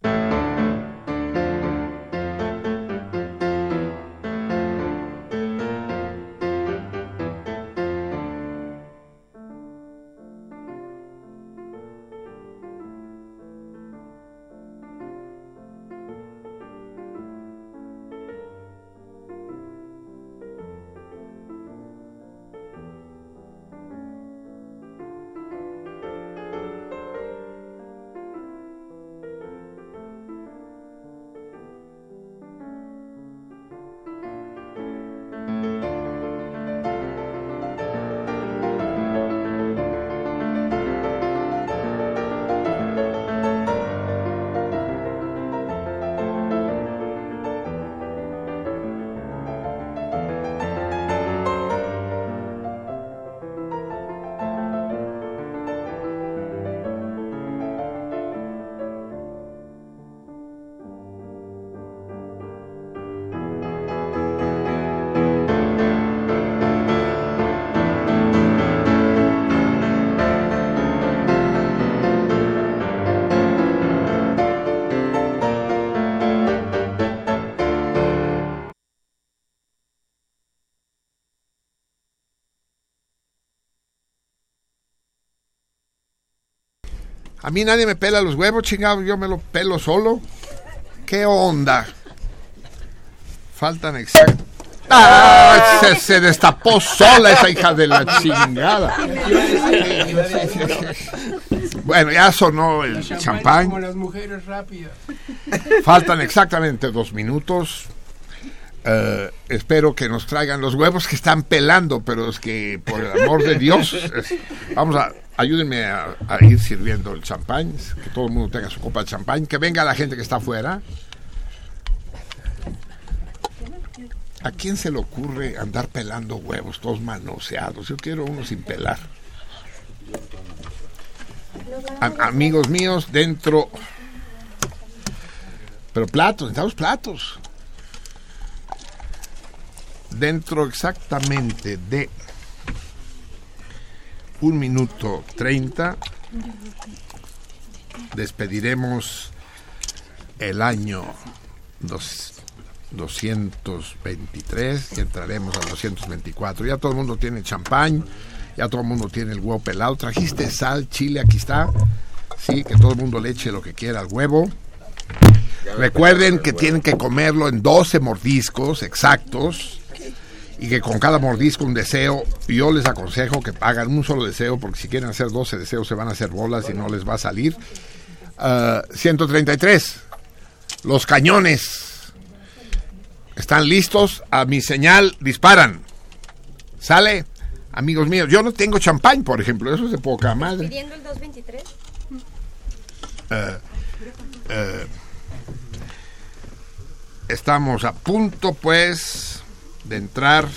Speaker 1: A mí nadie me pela los huevos, chingado, yo me lo pelo solo. ¿Qué onda? Faltan exact... ¡Ah! Se, se destapó sola esa hija de la chingada. Bueno, ya sonó el champán.
Speaker 8: Como las mujeres rápidas.
Speaker 1: Faltan exactamente dos minutos. Eh, espero que nos traigan los huevos que están pelando, pero es que por el amor de Dios, vamos a ayúdenme a, ir sirviendo el champán, que todo el mundo tenga su copa de champán, que venga la gente que está afuera. ¿A quién se le ocurre andar pelando huevos, todos manoseados? Yo quiero uno sin pelar. Amigos míos, dentro. Pero platos, necesitamos platos. Dentro exactamente de un minuto treinta despediremos el año dos- 223 y entraremos al 224. Ya todo el mundo tiene champán, ya todo el mundo tiene el huevo pelado. Trajiste sal, chile, aquí está. Sí, que todo el mundo le eche lo que quiera al huevo. Recuerden que tienen que comerlo en 12 mordiscos exactos y que con cada mordisco un deseo. Yo les aconsejo que hagan un solo deseo porque si quieren hacer 12 deseos se van a hacer bolas y no les va a salir. Ah, 133. Los cañones están listos. A mi señal disparan. ¿Sale? Amigos míos, yo no tengo champán, por ejemplo. Eso es de poca madre.
Speaker 9: Pidiendo el 223.
Speaker 1: Eh, eh, estamos a punto, pues, de entrar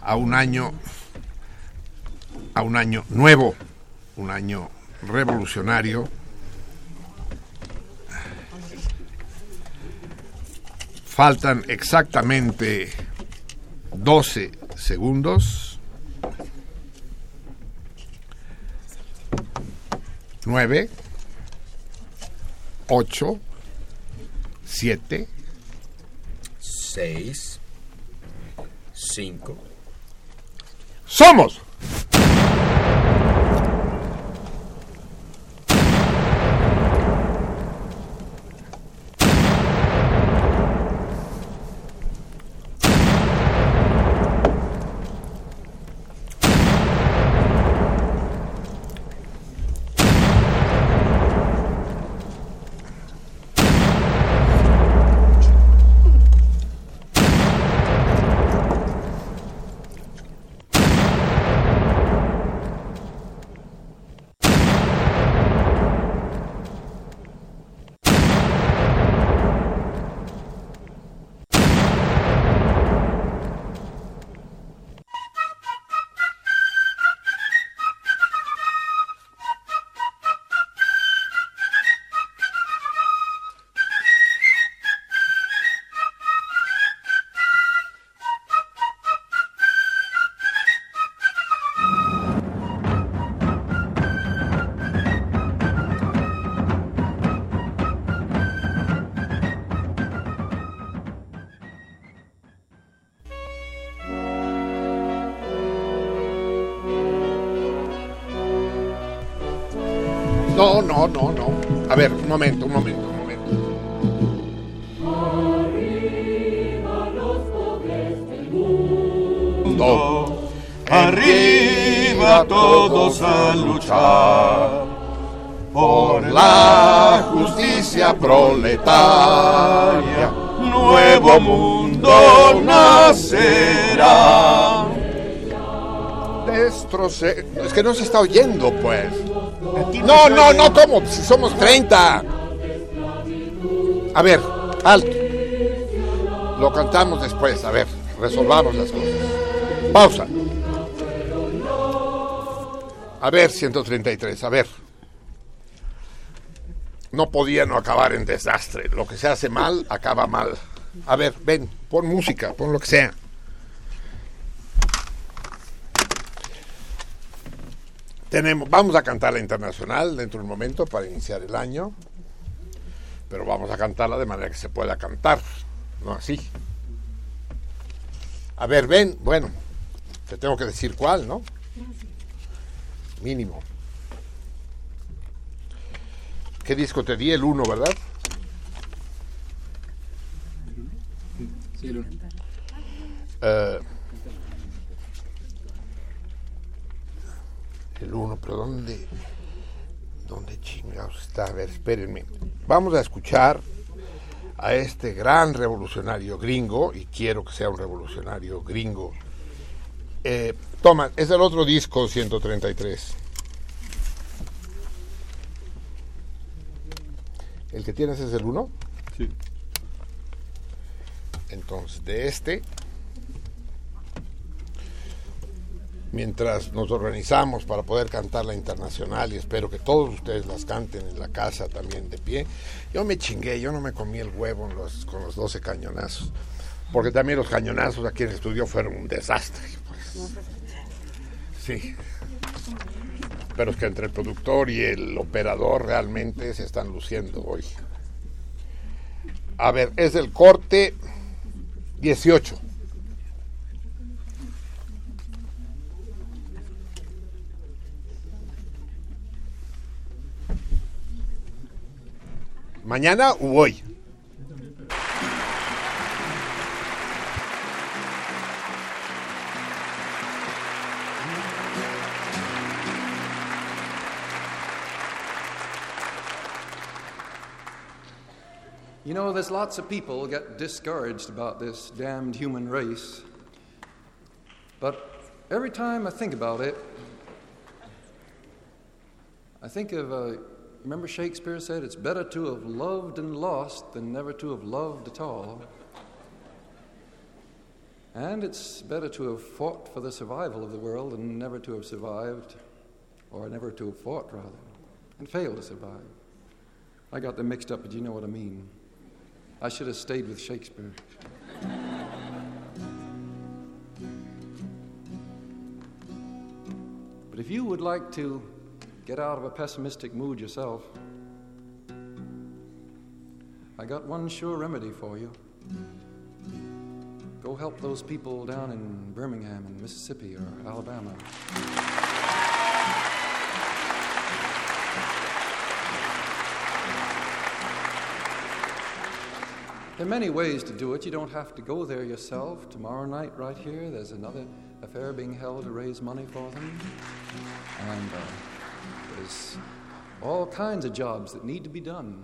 Speaker 1: a un año, a un año nuevo, un año revolucionario. Faltan exactamente 12 segundos. 9, 8, 7,
Speaker 3: 6, 5.
Speaker 1: ¡Somos! No, no, no, no. A ver, un momento, un momento, un momento. Mundo.
Speaker 8: Arriba todos a luchar por la justicia proletaria. Nuevo mundo nacerá.
Speaker 1: Destroce... Es que no se está oyendo, pues. No, no, no, ¿cómo? Si somos 30. A ver, alto. Lo cantamos después, a ver, resolvamos las cosas. Pausa. A ver, 133, a ver. No podía no acabar en desastre. Lo que se hace mal, acaba mal. A ver, ven, pon música, pon lo que sea. Tenemos, vamos a cantar la internacional dentro de un momento para iniciar el año, pero vamos a cantarla de manera que se pueda cantar, no así. A ver, ven, bueno, te tengo que decir cuál, ¿no? Mínimo. ¿Qué disco te di? El 1, ¿verdad?
Speaker 9: Sí, el uno.
Speaker 1: Eh, el 1, pero ¿dónde? ¿Dónde chingados está? A ver, espérenme. Vamos a escuchar a este gran revolucionario gringo, y quiero que sea un revolucionario gringo. Eh, toma, es el otro disco 133. ¿El que tienes es el 1?
Speaker 9: Sí.
Speaker 1: Entonces, de este, mientras nos organizamos para poder cantar la internacional y espero que todos ustedes las canten en la casa también de pie, yo me chingué, yo no me comí el huevo en los- con los 12 cañonazos, porque también los cañonazos aquí en el estudio fueron un desastre. pues. Sí. Pero es que entre el productor y el operador realmente se están luciendo hoy. A ver, es el corte 18. ¿Mañana o hoy?
Speaker 9: You know, there's lots of people get discouraged about this damned human race. But every time I think about it, I think of, uh, remember Shakespeare said, it's better to have loved and lost than never to have loved at all. And it's better to have fought for the survival of the world than never to have survived, or never to have fought, rather, and failed to survive. I got them mixed up, but you know what I mean. I should have stayed with Shakespeare. but if you would like to get out of a pessimistic mood yourself, I got one sure remedy for you. Go help those people down in Birmingham and Mississippi or Alabama. There are many ways to do it. You don't have to go there yourself. Tomorrow night, right here, there's another affair being held to raise money for them. And uh, there's all kinds of jobs that need to be done.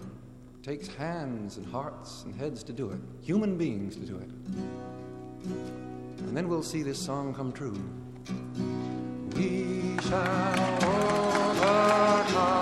Speaker 9: It takes hands and hearts and heads to do it, human beings to do it. And then we'll see this song come true. We shall overcome.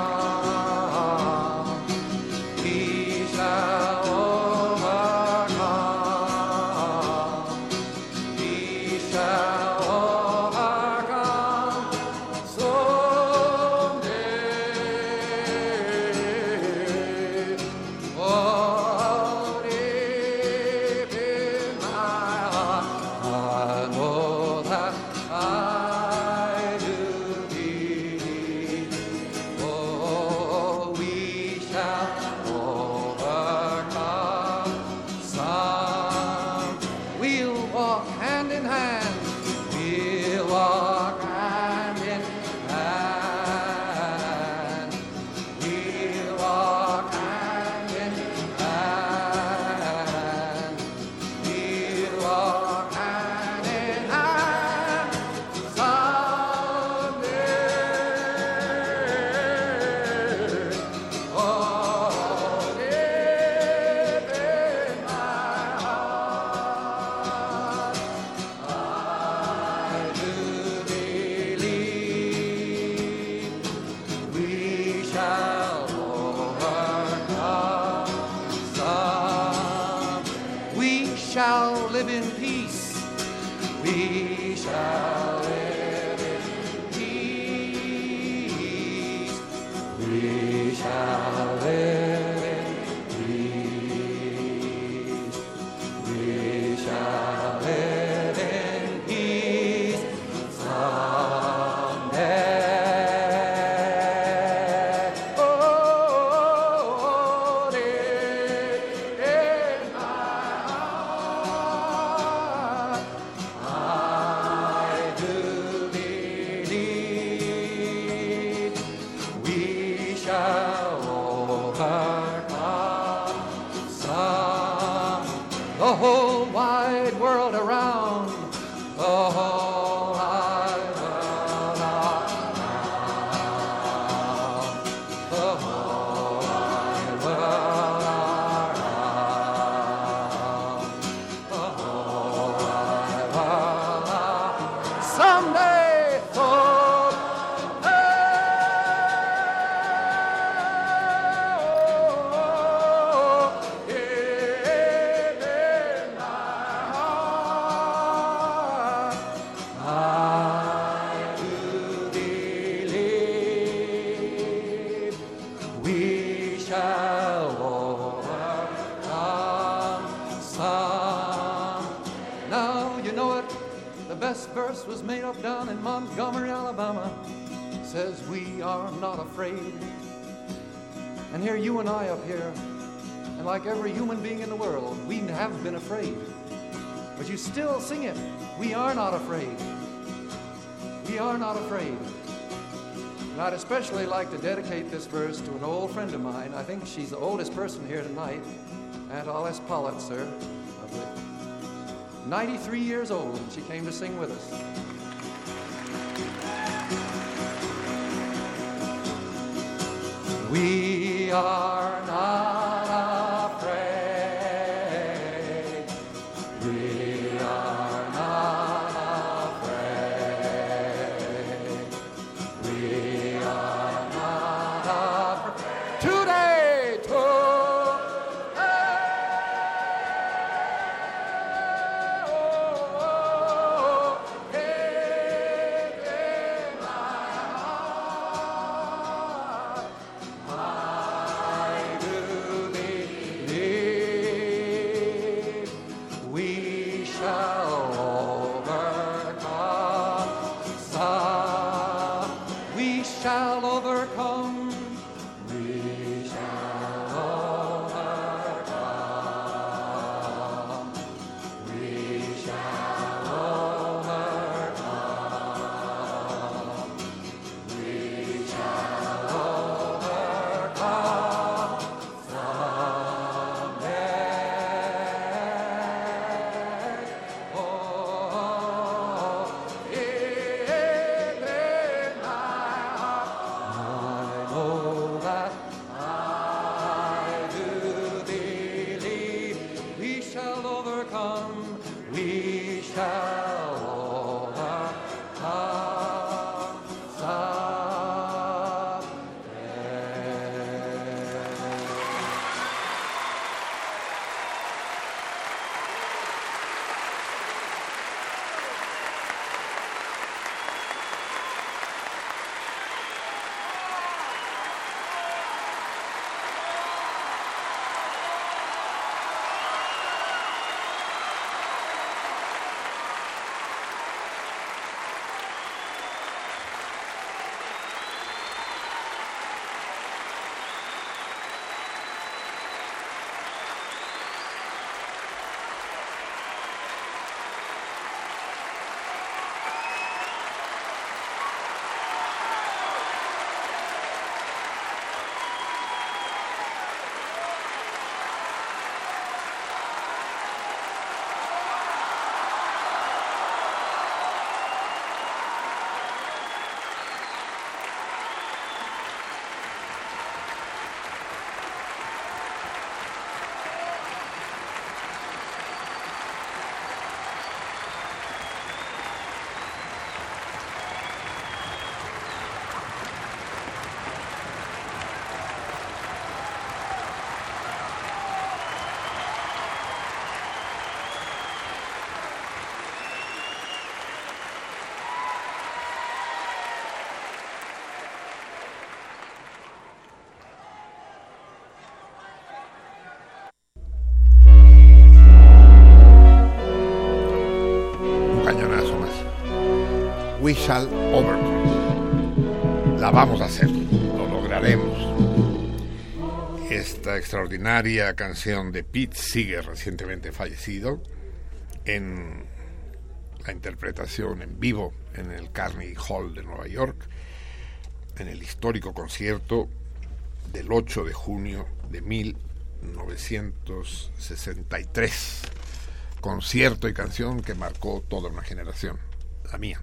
Speaker 9: Are not afraid. And here you and I up here, and like every human being in the world, we have been afraid. But you still sing it. We are not afraid. We are not afraid. And I'd especially like to dedicate this verse to an old friend of mine. I think she's the oldest person here tonight, Aunt Alice the- 93 years old, and she came to sing with us. We are not We Shall Overcome.
Speaker 1: La vamos a hacer, lo lograremos. Esta extraordinaria canción de Pete Seeger, recientemente fallecido, en la interpretación en vivo en el Carnegie Hall de Nueva York, en el histórico concierto del 8 de junio de 1963. Concierto y canción que marcó toda una generación, la mía.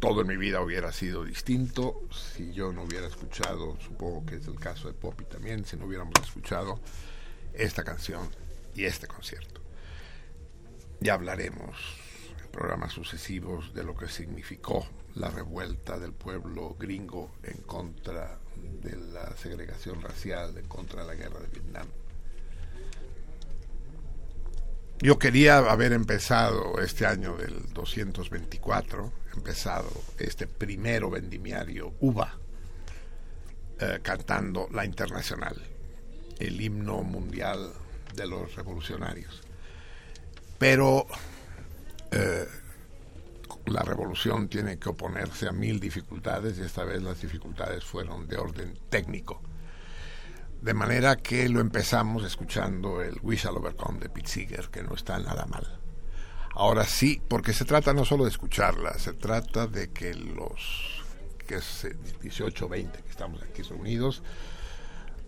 Speaker 1: Todo en mi vida hubiera sido distinto si yo no hubiera escuchado, supongo que es el caso de Poppy también, si no hubiéramos escuchado esta canción y este concierto. Ya hablaremos en programas sucesivos de lo que significó la revuelta del pueblo gringo en contra de la segregación racial, en contra de la guerra de Vietnam. Yo quería haber empezado este año del 224, empezado este primero vendimiario UBA, eh, cantando la internacional, el himno mundial de los revolucionarios. Pero eh, la revolución tiene que oponerse a mil dificultades y esta vez las dificultades fueron de orden técnico. De manera que lo empezamos escuchando el We Shall Overcome de Pete Seeger, que no está nada mal. Ahora sí, porque se trata no solo de escucharla, se trata de que los que es 18 20 que estamos aquí reunidos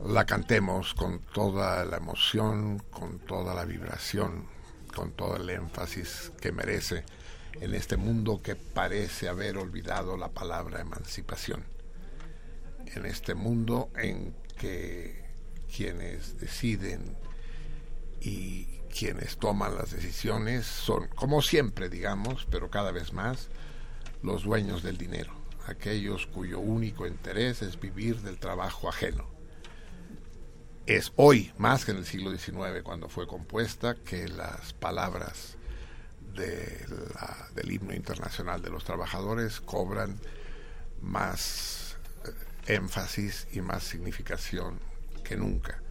Speaker 1: la cantemos con toda la emoción, con toda la vibración, con todo el énfasis que merece en este mundo que parece haber olvidado la palabra emancipación. En este mundo en que quienes deciden y quienes toman las decisiones son, como siempre digamos, pero cada vez más, los dueños del dinero, aquellos cuyo único interés es vivir del trabajo ajeno. Es hoy, más que en el siglo XIX, cuando fue compuesta, que las palabras de del himno internacional de los trabajadores cobran más eh, énfasis y más significación que nunca.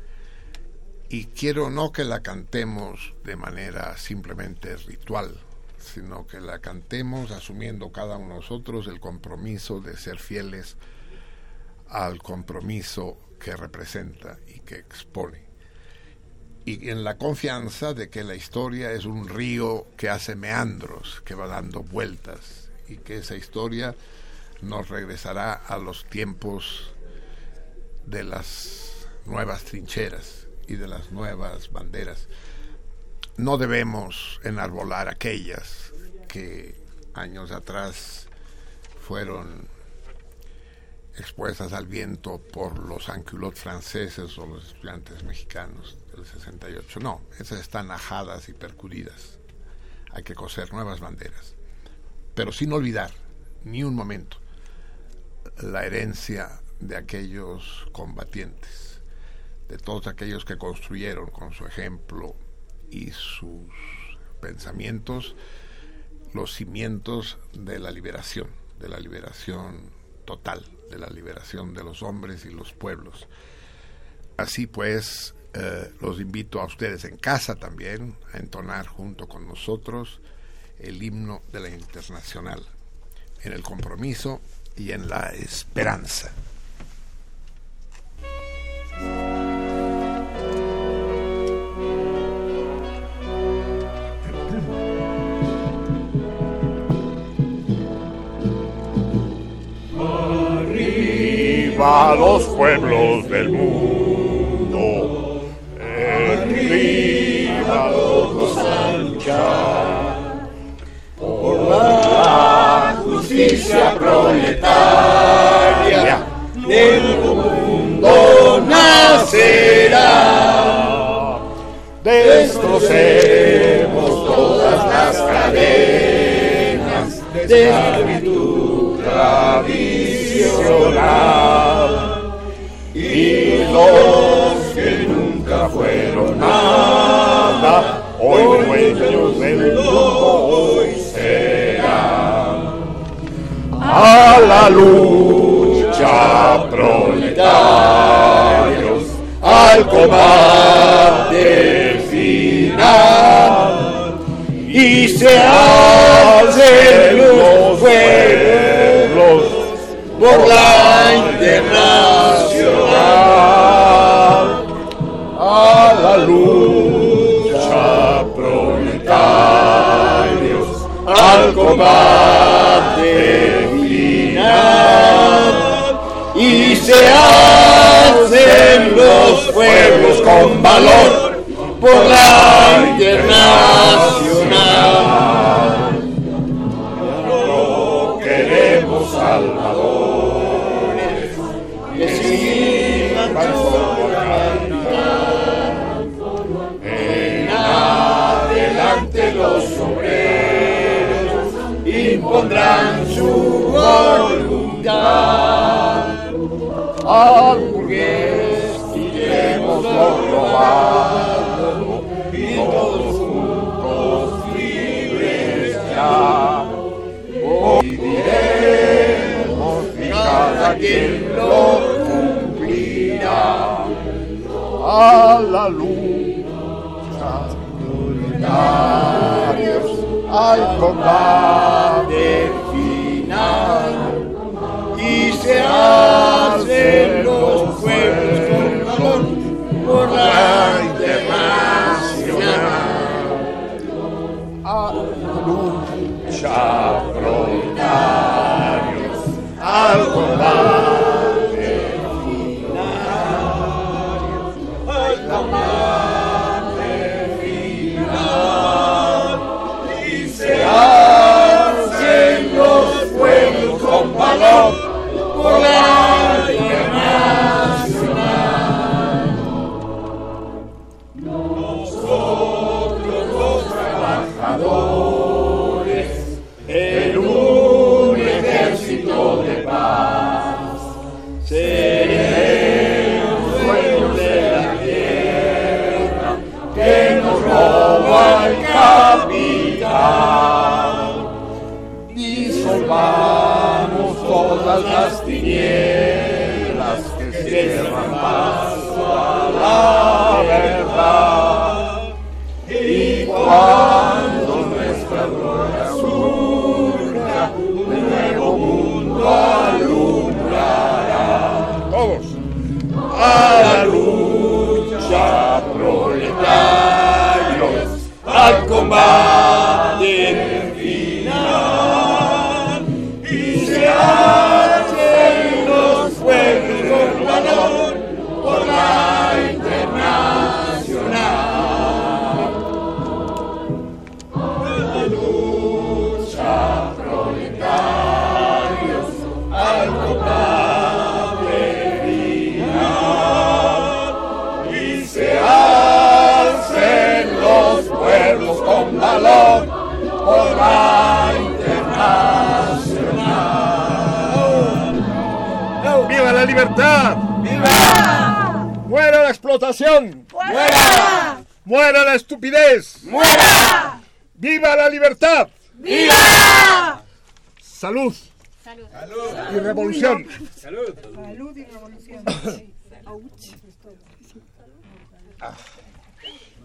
Speaker 1: Y quiero no que la cantemos de manera simplemente ritual, sino que la cantemos asumiendo cada uno de nosotros el compromiso de ser fieles al compromiso que representa y que expone y en la confianza de que la historia es un río que hace meandros, que va dando vueltas y que esa historia nos regresará a los tiempos de las nuevas trincheras y de las nuevas banderas. No debemos enarbolar aquellas que años atrás fueron expuestas al viento por los anculots franceses o los estudiantes mexicanos del 68. No, esas están ajadas y percudidas. Hay que coser nuevas banderas. Pero sin olvidar, ni un momento, la herencia de aquellos combatientes, de todos aquellos que construyeron con su ejemplo y sus pensamientos los cimientos de la liberación, de la liberación total, de la liberación de los hombres y los pueblos. Así pues, eh, los invito a ustedes en casa también a entonar junto con nosotros el himno de la internacional, en el compromiso y en la esperanza.
Speaker 8: Arriba los pueblos del mundo. Todos a luchar por la justicia proletaria del mundo nacerá. Destrocemos todas las cadenas de esclavitud tradicional los que nunca fueron nada, hoy dueños del mundo hoy serán. A la lucha proletarios, al combate final, y se hace luz por la internacional lucha proletarios al combate final y se hacen los pueblos con valor por la internacional. Impondrán su voluntad. Quitemos lo robado y todos juntos libres ya. Viviremos y cada quien lo cumplirá a la lucha solidarios al combate final. Y se
Speaker 1: explotación! ¡Muera! ¡Muera la estupidez! ¡Muera! ¡Viva la libertad! ¡Viva! ¡Salud!
Speaker 2: Salud.
Speaker 1: Y revolución.
Speaker 2: Salud.
Speaker 10: Salud y revolución.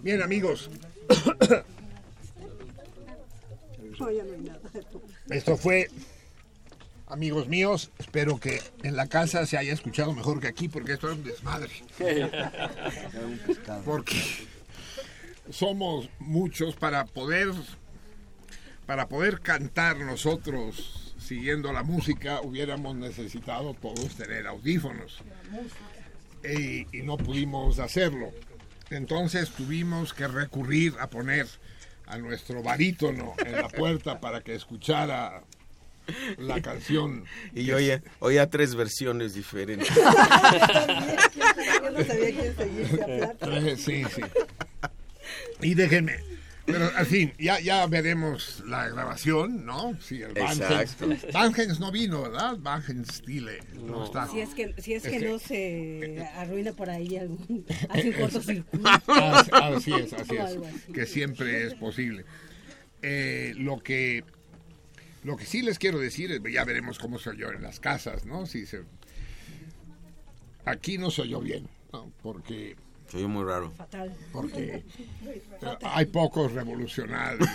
Speaker 1: Bien, amigos. Esto fue, amigos míos, espero que en la casa se haya escuchado mejor que aquí, porque esto es un desmadre. Porque somos muchos para poder, para poder cantar nosotros siguiendo la música, hubiéramos necesitado todos tener audífonos. Y, y no pudimos hacerlo. Entonces tuvimos que recurrir a poner a nuestro barítono en la puerta para que escuchara la canción.
Speaker 3: Y oía, oía tres versiones diferentes.
Speaker 10: Yo no sabía quién seguirse
Speaker 1: Sí, sí. Y déjenme, pero al fin, ya, ya veremos la grabación, ¿no? Sí, el Van
Speaker 3: Exacto.
Speaker 1: Hens. Van Hens no vino, ¿verdad? Van Hens Stile no, está.
Speaker 10: Si es que, si es que
Speaker 1: Es que-
Speaker 10: no se arruina por ahí algún, hace un cortocircuito.
Speaker 1: Así, así es, así es, que siempre es posible. Eh, lo que lo que sí les quiero decir es, ya veremos cómo se oyó en las casas, ¿no? Si se, aquí no se oyó bien, ¿no? porque
Speaker 3: Se oye muy raro.
Speaker 10: Fatal.
Speaker 1: Porque hay pocos revolucionarios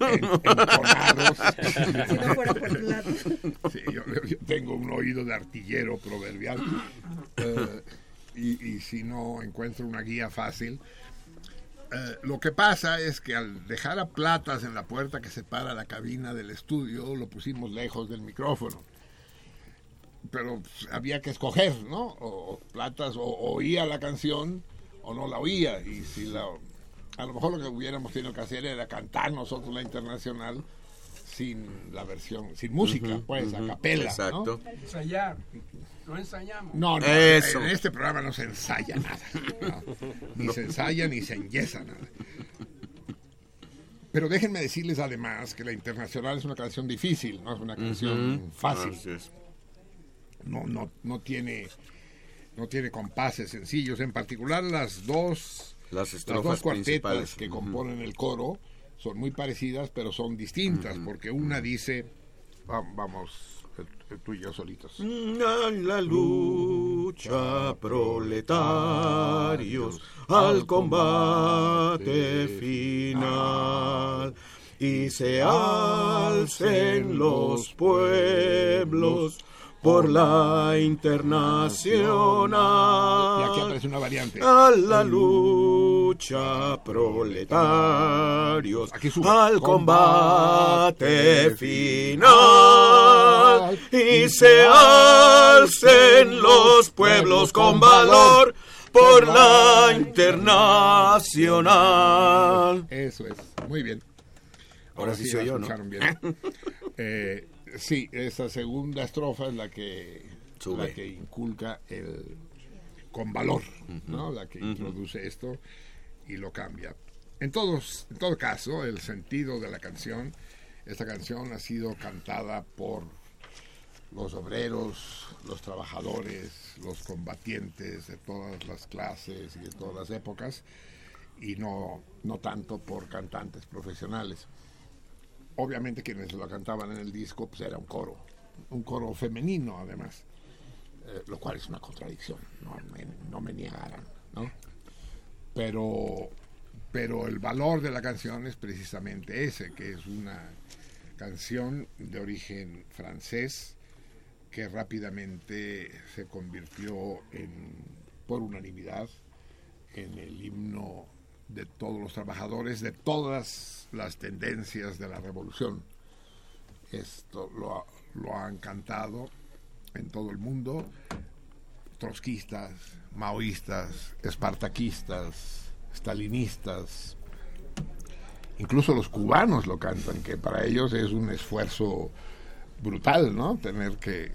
Speaker 1: en-.
Speaker 10: Si no fuera por.
Speaker 1: Sí, yo, yo tengo un oído de artillero proverbial. Eh, y, y si no encuentro una guía fácil. Eh, lo que pasa es que al dejar a Platas en la puerta que separa la cabina del estudio, lo pusimos lejos del micrófono. Pero pues, había que escoger, ¿no? O Platas o oía la canción o no la oía. Y si la. A lo mejor lo que hubiéramos tenido que hacer era cantar nosotros la internacional sin la versión, sin música, pues, a capela.
Speaker 3: exacto.
Speaker 1: ¿no?
Speaker 11: Ensayar. No ensayamos.
Speaker 1: No, no,
Speaker 3: Eso.
Speaker 1: en este programa no se ensaya nada. ¿no? Ni se ensaya ni se enyesa nada. Pero déjenme decirles además que la internacional es una canción difícil, no es una canción fácil. No, no, no tiene no tiene compases sencillos, en particular las dos
Speaker 3: Las
Speaker 1: dos cuartetas
Speaker 3: principales.
Speaker 1: que componen el coro son muy parecidas, pero son distintas, porque una dice, va- vamos, tú y yo solitos.
Speaker 3: A la lucha, proletarios, al combate final. Y se alcen los pueblos por la internacional.
Speaker 1: Y aquí aparece una variante.
Speaker 3: A la lucha, proletarios, al combate final. Y se alcen los pueblos con valor por la internacional.
Speaker 1: Eso es, muy bien.
Speaker 3: Ahora sí soy yo, ¿no?
Speaker 1: bien. Eh, sí, esa segunda estrofa es la que,
Speaker 3: Sube.
Speaker 1: la que inculca el con valor, ¿no? La que introduce esto y lo cambia. En todos, en todo caso, el sentido de la canción, esta canción ha sido cantada por los obreros, los trabajadores, los combatientes de todas las clases y de todas las épocas, y no, no tanto por cantantes profesionales. Obviamente quienes lo cantaban en el disco pues era un coro, un coro femenino además, eh, lo cual es una contradicción, no me, no me niegarán, ¿no? Pero, pero el valor de la canción es precisamente ese, que es una canción de origen francés que rápidamente se convirtió en, por unanimidad en el himno de todos los trabajadores, de todas las tendencias de la revolución. Esto lo, lo han cantado en todo el mundo trotskistas, maoístas, espartaquistas, stalinistas, incluso los cubanos lo cantan, que para ellos es un esfuerzo brutal, ¿no? Tener que,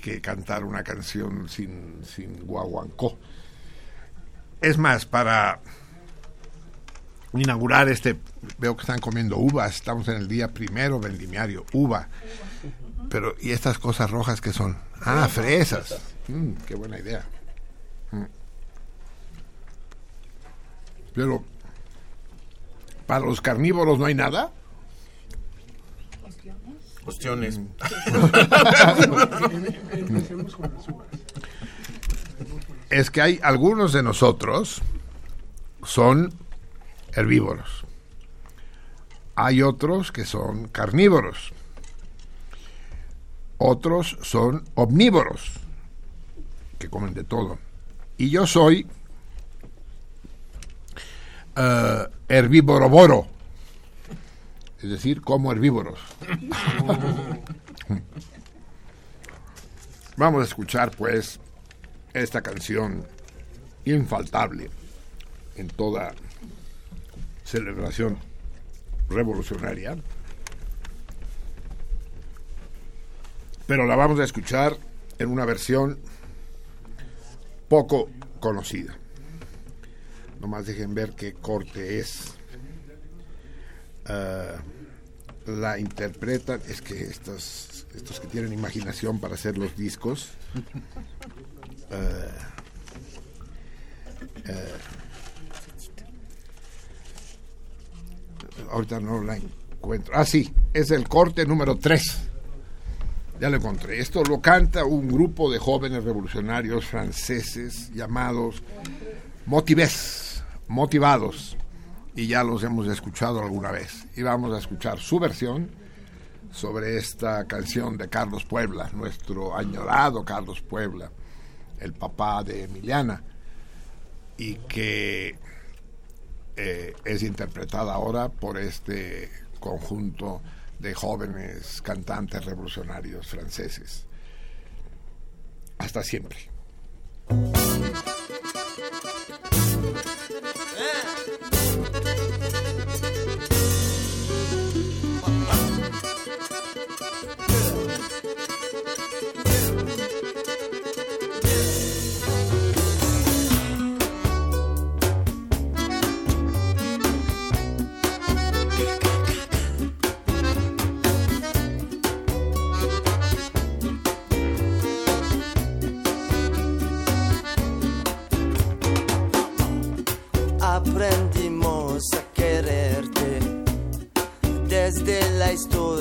Speaker 1: que cantar una canción sin, sin guaguancó. Es más, para inaugurar este, veo que están comiendo uvas, estamos en el día primero vendimiario, uva. Pero, ¿y estas cosas rojas que son? Ah, fresas. Mm, qué buena idea. Mm. Pero, ¿para los carnívoros no hay nada?
Speaker 11: Con las uvas.
Speaker 1: Es que hay algunos de nosotros son herbívoros. Hay otros que son carnívoros. Otros son omnívoros, que comen de todo. Y yo soy eh, herbívorovoro, es decir, como herbívoros. Vamos a escuchar, pues, esta canción infaltable en toda celebración revolucionaria. Pero la vamos a escuchar en una versión poco conocida. Nomás dejen ver qué corte es. Ah, la interpretan, es que estos, estos que tienen imaginación para hacer los discos, ah, ah, ahorita no la encuentro. Ah, sí, es el corte número 3 Ya lo encontré. Esto lo canta un grupo de jóvenes revolucionarios franceses llamados Motives, motivados. Y ya los hemos escuchado alguna vez. Y vamos a escuchar su versión sobre esta canción de Carlos Puebla, nuestro añorado Carlos Puebla, el papá de Emiliana, y que eh, es interpretada ahora por este conjunto de jóvenes cantantes revolucionarios franceses. Hasta siempre.
Speaker 12: aprendimos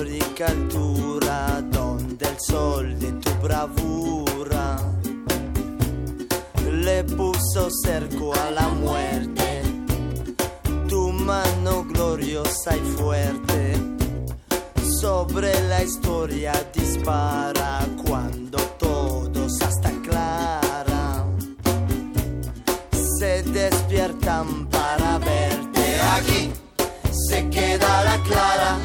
Speaker 12: histórica altura donde el sol de tu bravura le puso cerco a la muerte. Tu mano gloriosa y fuerte sobre la historia dispara cuando todos hasta clara se despiertan para verte aquí. Se queda la clara,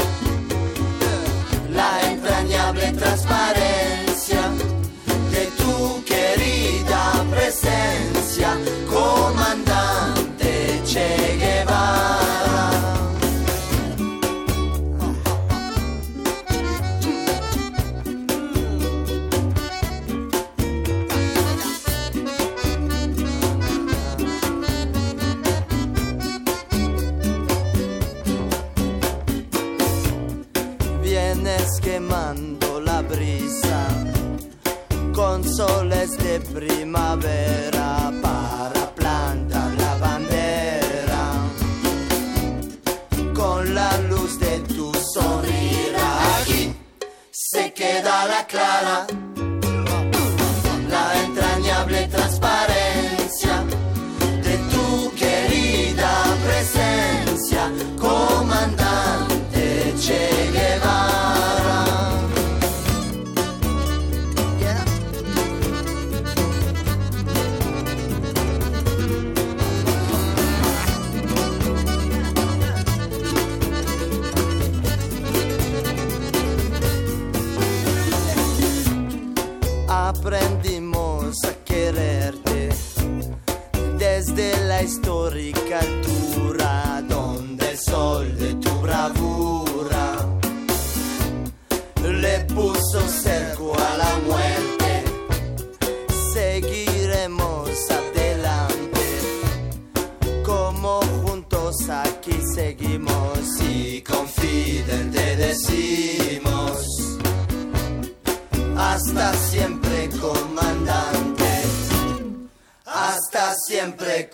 Speaker 12: clara,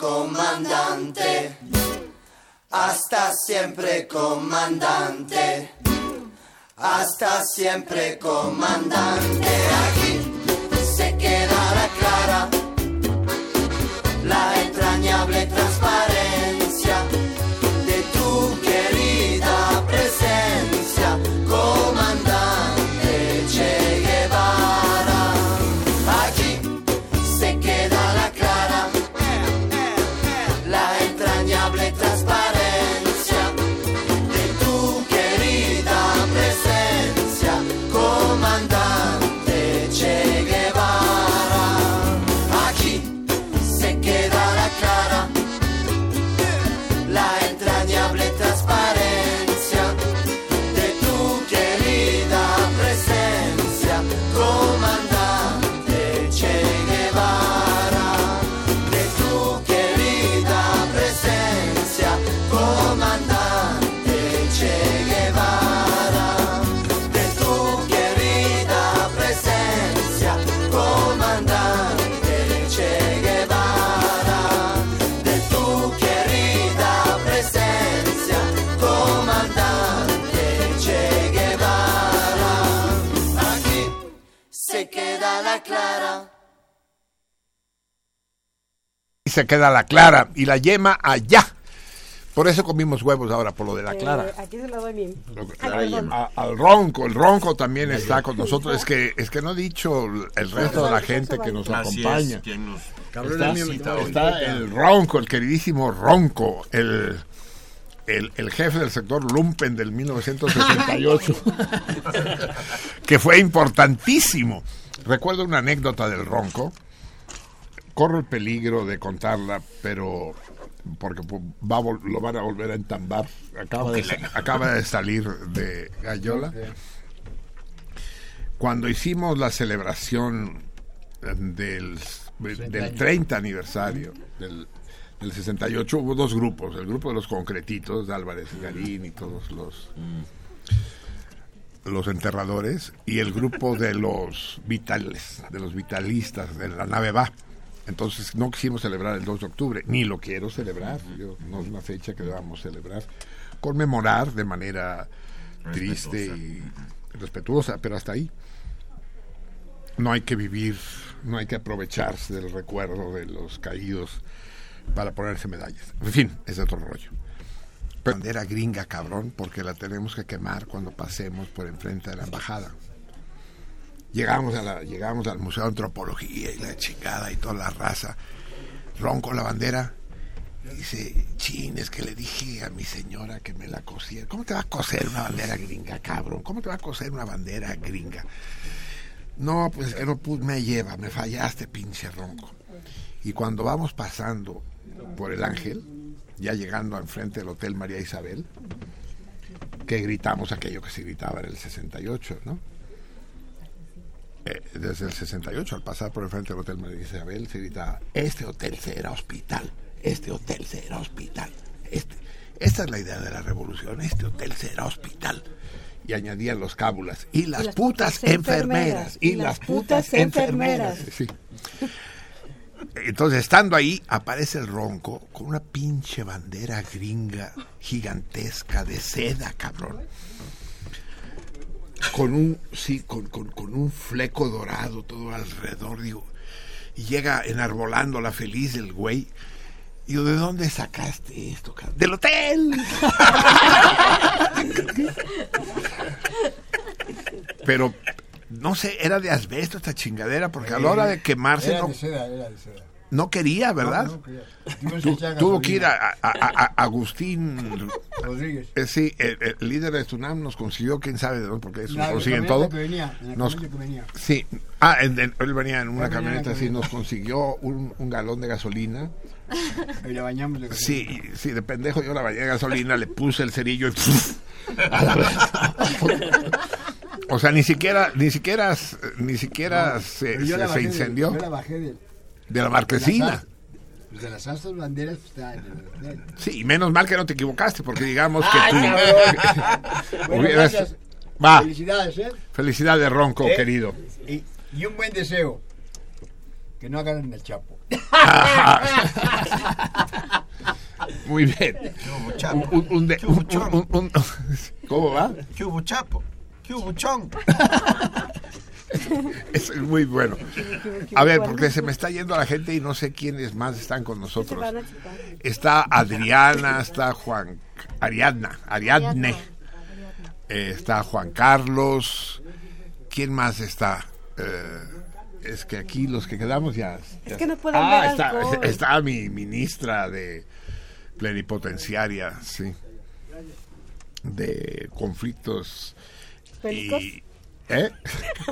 Speaker 12: comandante. Hasta siempre, comandante. Hasta siempre, comandante. Aquí se queda la clara, la entrañable transparencia la clara.
Speaker 1: Y se queda la clara y la yema allá. Por eso comimos huevos ahora, por lo de la clara.
Speaker 10: Eh, aquí se lo doy mi.
Speaker 1: Lo-
Speaker 10: Ay,
Speaker 1: la-
Speaker 10: perdón.
Speaker 1: a- al ronco, el ronco también está con nosotros. Es que es que no he dicho el resto de la gente que nos acompaña. Está, está el ronco, el queridísimo ronco, el, el, el jefe del sector Lumpen del 1968, que fue importantísimo. Recuerdo una anécdota del ronco. Corro el peligro de contarla, pero porque va lo van a volver a entambar. Acaba de, acaba de salir de Gallola. Cuando hicimos la celebración del, del 30 aniversario del, del 68, hubo dos grupos. El grupo de los concretitos, de Álvarez Garín y todos los los enterradores y el grupo de los vitales, de los vitalistas de la nave va. Entonces no quisimos celebrar el 2 de octubre, ni lo quiero celebrar, yo- no es una fecha que debamos celebrar, conmemorar de manera triste y respetuosa, pero hasta ahí. No hay que vivir, no hay que aprovecharse del recuerdo de los caídos para ponerse medallas. En fin, es otro rollo. Bandera gringa, cabrón, porque la tenemos que quemar cuando pasemos por enfrente de la embajada. Llegamos, a la, llegamos al Museo de Antropología y la chingada y toda la raza. Ronco la bandera. Dice, chin, es que le dije a mi señora que me la cosiera. ¿Cómo te va a coser una bandera gringa, cabrón? ¿Cómo te va a coser una bandera gringa? No, pues me lleva, me fallaste, pinche ronco. Y cuando vamos pasando por el Ángel, ya llegando enfrente del Hotel María Isabel, que gritamos aquello que se gritaba en el 68, ¿no? Eh, desde el 68, al pasar por el frente del Hotel María Isabel, se gritaba, este hotel será hospital, este hotel será hospital. Este, esta es la idea de la revolución, este hotel será hospital. Y añadían los cábulas, y las,
Speaker 10: las
Speaker 1: putas,
Speaker 10: putas
Speaker 1: enfermeras,
Speaker 10: enfermeras,
Speaker 1: y las putas
Speaker 10: enfermeras.
Speaker 1: enfermeras. Sí. Entonces, estando ahí, aparece el ronco con una pinche bandera gringa gigantesca de seda, cabrón. Con un, sí, con, con, con un fleco dorado todo alrededor, digo. Y llega enarbolando la feliz del güey. Digo, ¿de dónde sacaste esto, cabrón? ¡Del hotel! Pero, no sé, era de asbesto esta chingadera, porque a la hora de quemarse
Speaker 11: Era
Speaker 1: no,
Speaker 11: de seda, era de seda.
Speaker 1: no quería, ¿verdad?
Speaker 11: No, no quería.
Speaker 1: Tu- tuvo que ir a, a- a- a Agustín
Speaker 11: Rodríguez.
Speaker 1: eh, sí, el, el líder de Tunam nos consiguió, quién sabe de dónde, porque eso
Speaker 11: La-
Speaker 1: consiguen todo.
Speaker 11: que venía, en la
Speaker 1: Nos-
Speaker 11: camioneta que venía.
Speaker 1: sí, ah, en- en- él venía en una camioneta así, nos consiguió un, un galón de gasolina.
Speaker 11: Y la bañamos de
Speaker 1: Sí, sí, de pendejo yo la bañé de gasolina, le puse el cerillo y ¡puf! a la vez. O sea, ni siquiera, ni siquiera, ni siquiera se,
Speaker 11: Pero yo
Speaker 1: se-
Speaker 11: la
Speaker 1: se
Speaker 11: bajé de-
Speaker 1: incendió
Speaker 11: yo la bajé de,
Speaker 1: de la marquesina.
Speaker 11: de las, pues de las astas banderas pues, está en el hotel.
Speaker 1: Sí, y menos mal que no te equivocaste, porque digamos que tú.
Speaker 11: Bueno,
Speaker 1: hubieras-
Speaker 11: gracias.
Speaker 1: Va.
Speaker 11: Felicidades, ¿eh?
Speaker 1: Felicidades, Ronco,
Speaker 11: Eh,
Speaker 1: querido.
Speaker 11: Y, y un buen deseo. Que no hagan el chapo.
Speaker 1: Muy bien. Un un- un- un- un- ¿Cómo va?
Speaker 3: ¿Qué hubo, chapo? ¿Qué hubo, chon?
Speaker 1: Es muy bueno. A ver, porque se me está yendo la gente y no sé quiénes más están con nosotros. Está Adriana, está Juan, Ariadna, Ariadne, eh, está Juan Carlos. ¿Quién más está? Eh, es que aquí los que quedamos ya.
Speaker 10: Es que no pueden
Speaker 1: ah,
Speaker 10: ver
Speaker 1: está,
Speaker 10: alcohol.
Speaker 1: está mi ministra de plenipotenciaria, sí, de conflictos
Speaker 10: ¿Bélicos?
Speaker 1: y ¿eh?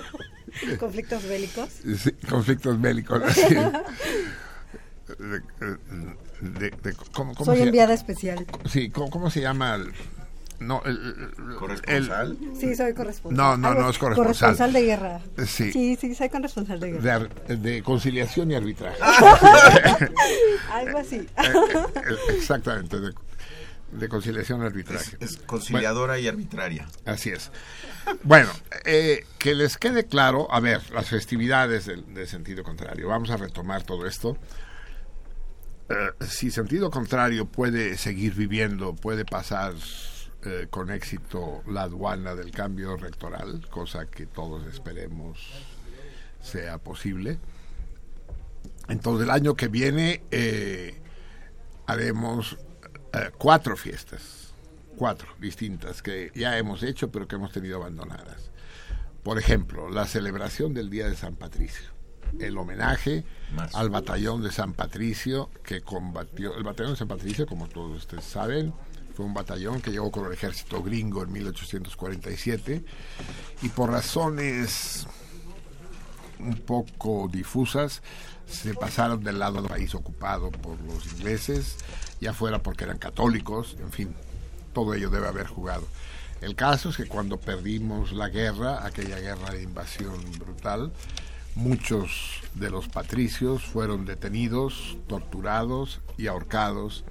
Speaker 10: ¿Conflictos bélicos?
Speaker 1: Sí, conflictos bélicos. sí. De- de- de- ¿cómo, cómo
Speaker 10: Soy
Speaker 1: se
Speaker 10: enviada especial.
Speaker 1: Sí, ¿cómo, cómo se llama? El, no, el, el-
Speaker 3: ¿Corresponsal?
Speaker 10: Sí, soy corresponsal.
Speaker 1: No, no, no es corresponsal.
Speaker 10: Corresponsal de guerra.
Speaker 1: Sí.
Speaker 10: Sí, sí, soy corresponsal de guerra.
Speaker 1: de, ar- de conciliación y arbitraje.
Speaker 10: Algo así.
Speaker 1: Eh, eh, Exactamente, de, de conciliación y arbitraje.
Speaker 3: Es conciliadora y arbitraria.
Speaker 1: Así es. Bueno, eh, que les quede claro, a ver, las festividades del, del sentido contrario. Vamos a retomar todo esto. Eh, si sentido contrario puede seguir viviendo, puede pasar eh, con éxito la aduana del cambio rectoral, cosa que todos esperemos sea posible. Entonces el año que viene haremos eh, cuatro fiestas, cuatro distintas que ya hemos hecho pero que hemos tenido abandonadas. Por ejemplo, la celebración del Día de San Patricio, el homenaje al batallón de San Patricio que combatió, el batallón de San Patricio, como todos ustedes saben, fue un batallón que llegó con el ejército gringo en 1847 y por razones un poco difusas se pasaron del lado del país ocupado por los ingleses, ya fuera porque eran católicos, en fin, todo ello debe haber jugado. El caso es que cuando perdimos la guerra, aquella guerra de invasión brutal, muchos de los patricios fueron detenidos, torturados y ahorcados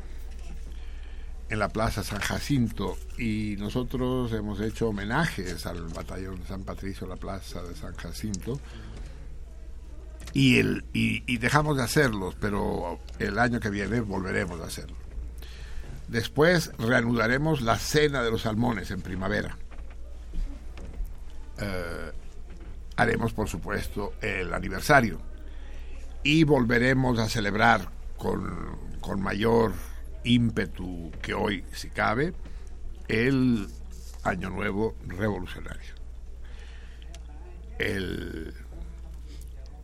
Speaker 1: en la Plaza San Jacinto y nosotros hemos hecho homenajes al batallón San Patricio, la Plaza de San Jacinto, y, el, y, dejamos de hacerlos, pero el año que viene volveremos a hacerlo. Después reanudaremos la cena de los salmones en primavera. Eh, haremos, por supuesto, el aniversario y volveremos a celebrar con, con mayor ímpetu que hoy, si cabe, el Año Nuevo Revolucionario. El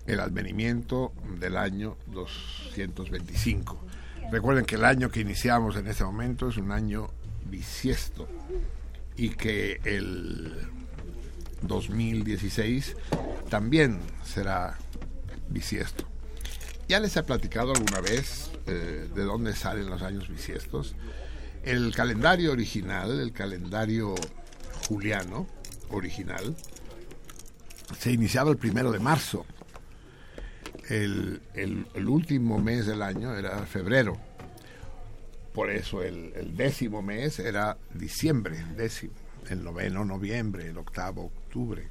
Speaker 1: el advenimiento del año 225. Recuerden que el año que iniciamos en este momento es un año bisiesto y que el 2016 también será bisiesto. Ya les he platicado alguna vez eh, de dónde salen los años bisiestos. El calendario original, el calendario juliano original, se iniciaba el primero de marzo el, el, último mes del año era febrero. Por eso el, décimo mes era diciembre, décimo. El noveno, noviembre. El octavo, octubre.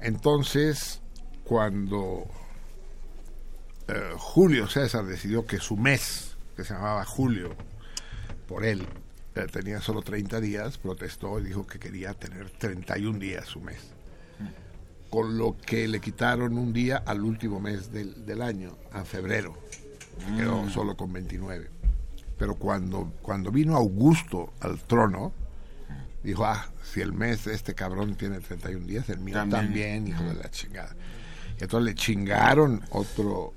Speaker 1: Entonces, cuando eh, Julio César decidió que su mes, que se llamaba Julio, por él, eh, tenía solo 30 días, protestó y dijo que quería tener 31 días su mes con lo que le quitaron un día al último mes del, del año, a febrero. Quedó mm. solo con 29. Pero cuando, cuando vino Augusto al trono, dijo, ah, si el mes de este cabrón tiene 31 días, el mío también, hijo de la chingada. Y entonces le chingaron otro,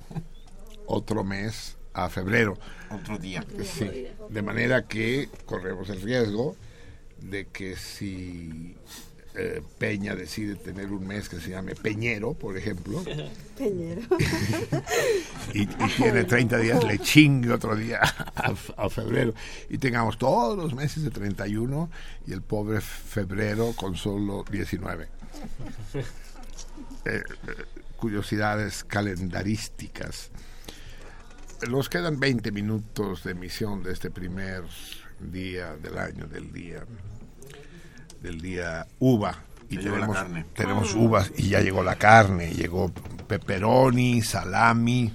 Speaker 1: otro mes a febrero.
Speaker 13: Otro día.
Speaker 1: Sí, de manera que corremos el riesgo de que si eh, Peña decide tener un mes que se llame Peñero, por ejemplo.
Speaker 10: Peñero.
Speaker 1: y, tiene 30 días, le chingue otro día a, febrero. Y tengamos todos los meses de 31 y el pobre febrero con solo 19. Eh, eh, curiosidades calendarísticas. Nos quedan 20 minutos de emisión de este primer día del año, del día del día uva. Y tenemos, tenemos uvas y ya llegó la carne, llegó pepperoni, salami,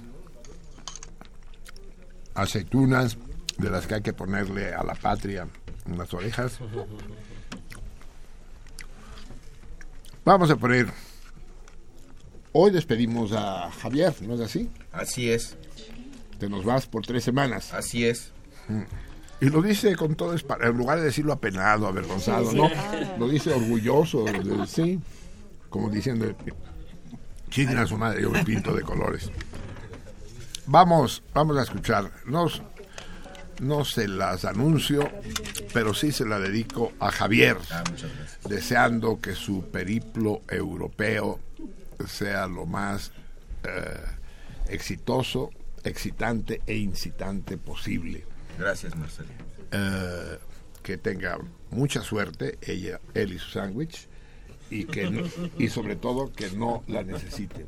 Speaker 1: aceitunas, de las que hay que ponerle a la patria en las orejas. Vamos a poner. Hoy despedimos a Javier, ¿no es así?
Speaker 13: Así es.
Speaker 1: Te nos vas por tres semanas.
Speaker 13: Así es.
Speaker 1: Mm. Y lo dice con todo, en lugar de decirlo apenado, avergonzado, ¿no? Lo dice orgulloso, sí, como diciendo, chinguen a su madre, yo me pinto de colores. Vamos, vamos a escuchar. No, no se las anuncio, pero sí se la dedico a Javier,
Speaker 13: ah,
Speaker 1: deseando que su periplo europeo sea lo más eh, exitoso, excitante e incitante posible
Speaker 13: Gracias, Marcelo.
Speaker 1: Eh, que tenga mucha suerte, ella, él y su sándwich, y, que y sobre todo que no la necesiten.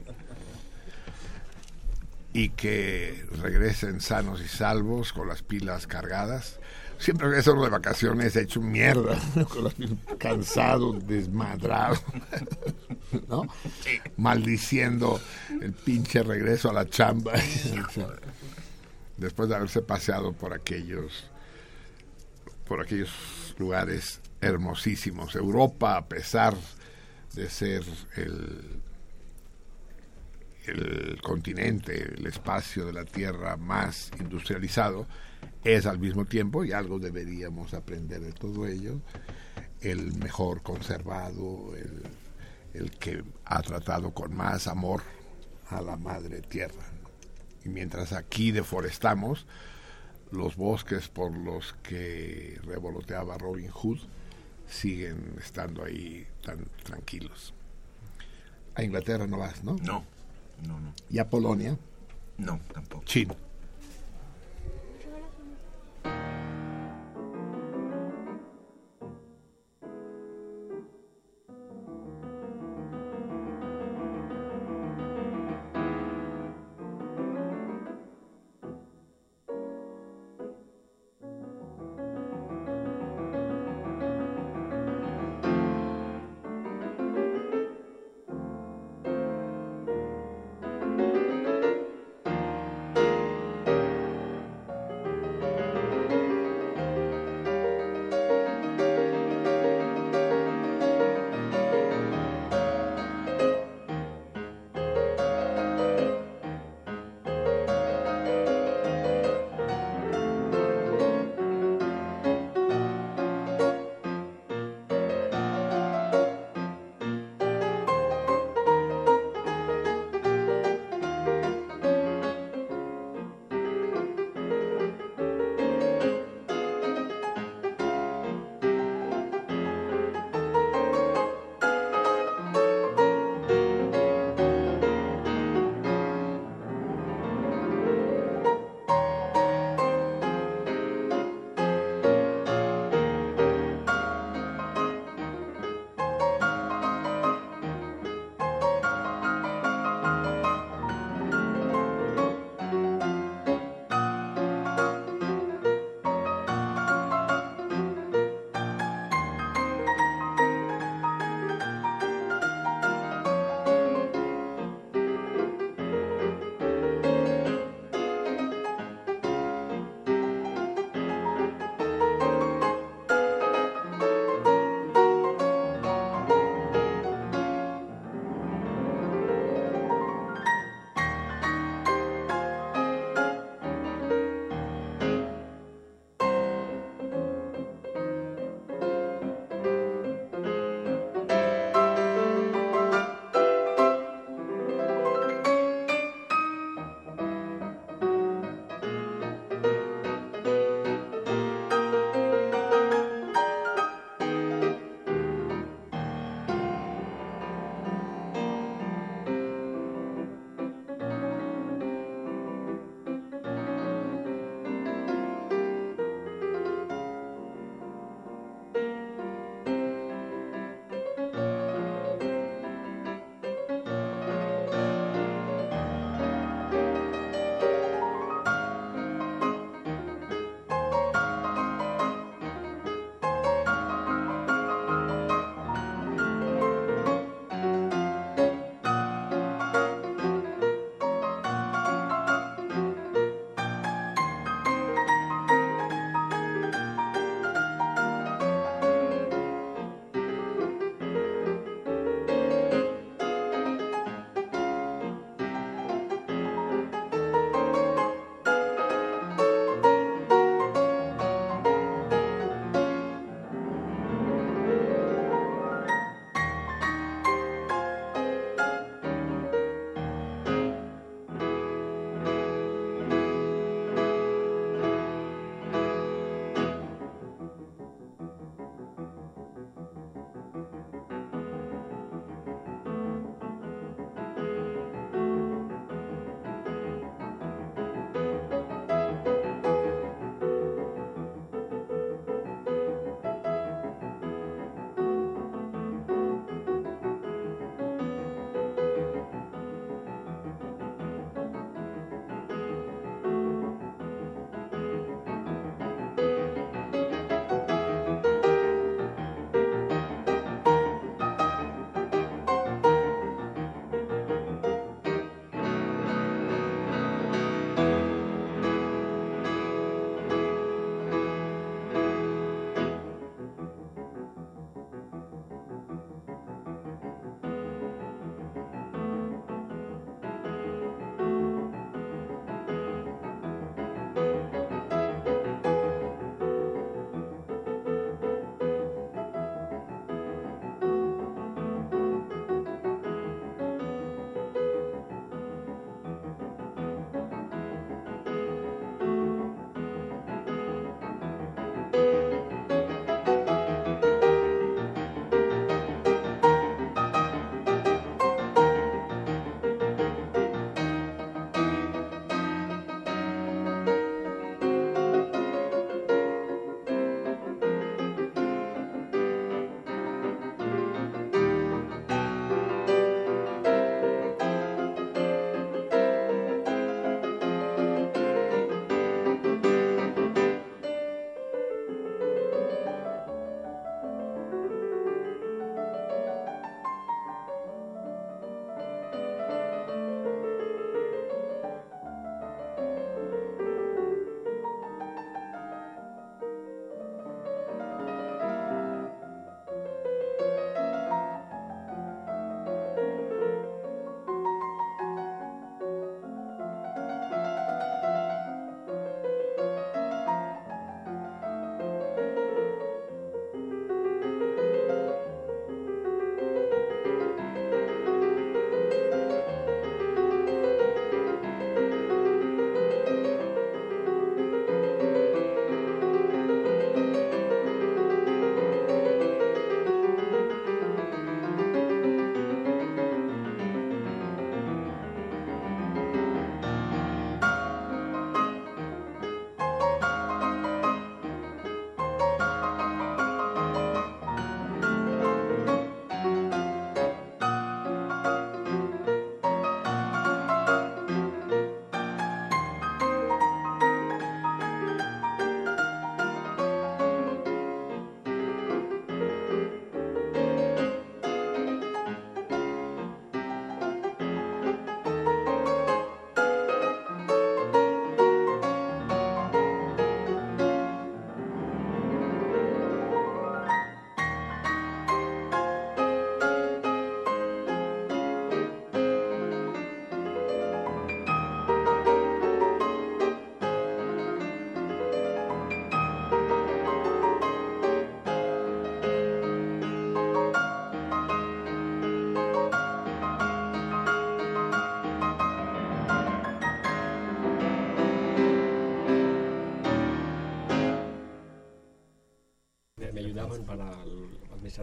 Speaker 1: Y que regresen sanos y salvos, con las pilas cargadas. Siempre regreso de vacaciones hecho mierda, con las pilas cansado, desmadrado, ¿no? Maldiciendo el pinche regreso a la chamba después de haberse paseado por aquellos por aquellos lugares hermosísimos. Europa, a pesar de ser el el continente, el espacio de la Tierra más industrializado, es al mismo tiempo, y algo deberíamos aprender de todo ello, el mejor conservado, el, el que ha tratado con más amor a la madre tierra. Y mientras aquí deforestamos, los bosques por los que revoloteaba Robin Hood siguen estando ahí tan tranquilos. A Inglaterra no vas, ¿no?
Speaker 13: No, no, no.
Speaker 1: ¿Y a Polonia?
Speaker 13: No, tampoco.
Speaker 1: Chino.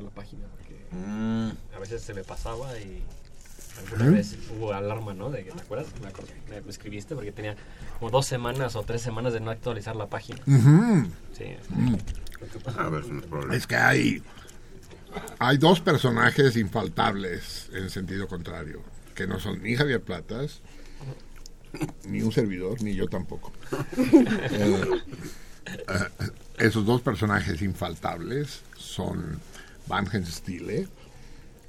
Speaker 6: La página. Porque
Speaker 13: Mm.
Speaker 6: a veces se me pasaba y alguna
Speaker 1: ¿Eh?
Speaker 6: vez hubo alarma, ¿no? De que, ¿Te acuerdas? Me, acuerdo, me, me escribiste porque tenía como dos semanas o tres semanas de no actualizar la página.
Speaker 1: Ujú.
Speaker 6: Sí.
Speaker 1: Mm.
Speaker 13: A ver, no es problema.
Speaker 1: Es que hay, hay dos personajes infaltables en sentido contrario, que no son ni Javier Platas, ni un servidor, ni yo tampoco. Eh, eh, esos dos personajes infaltables son Van Stille.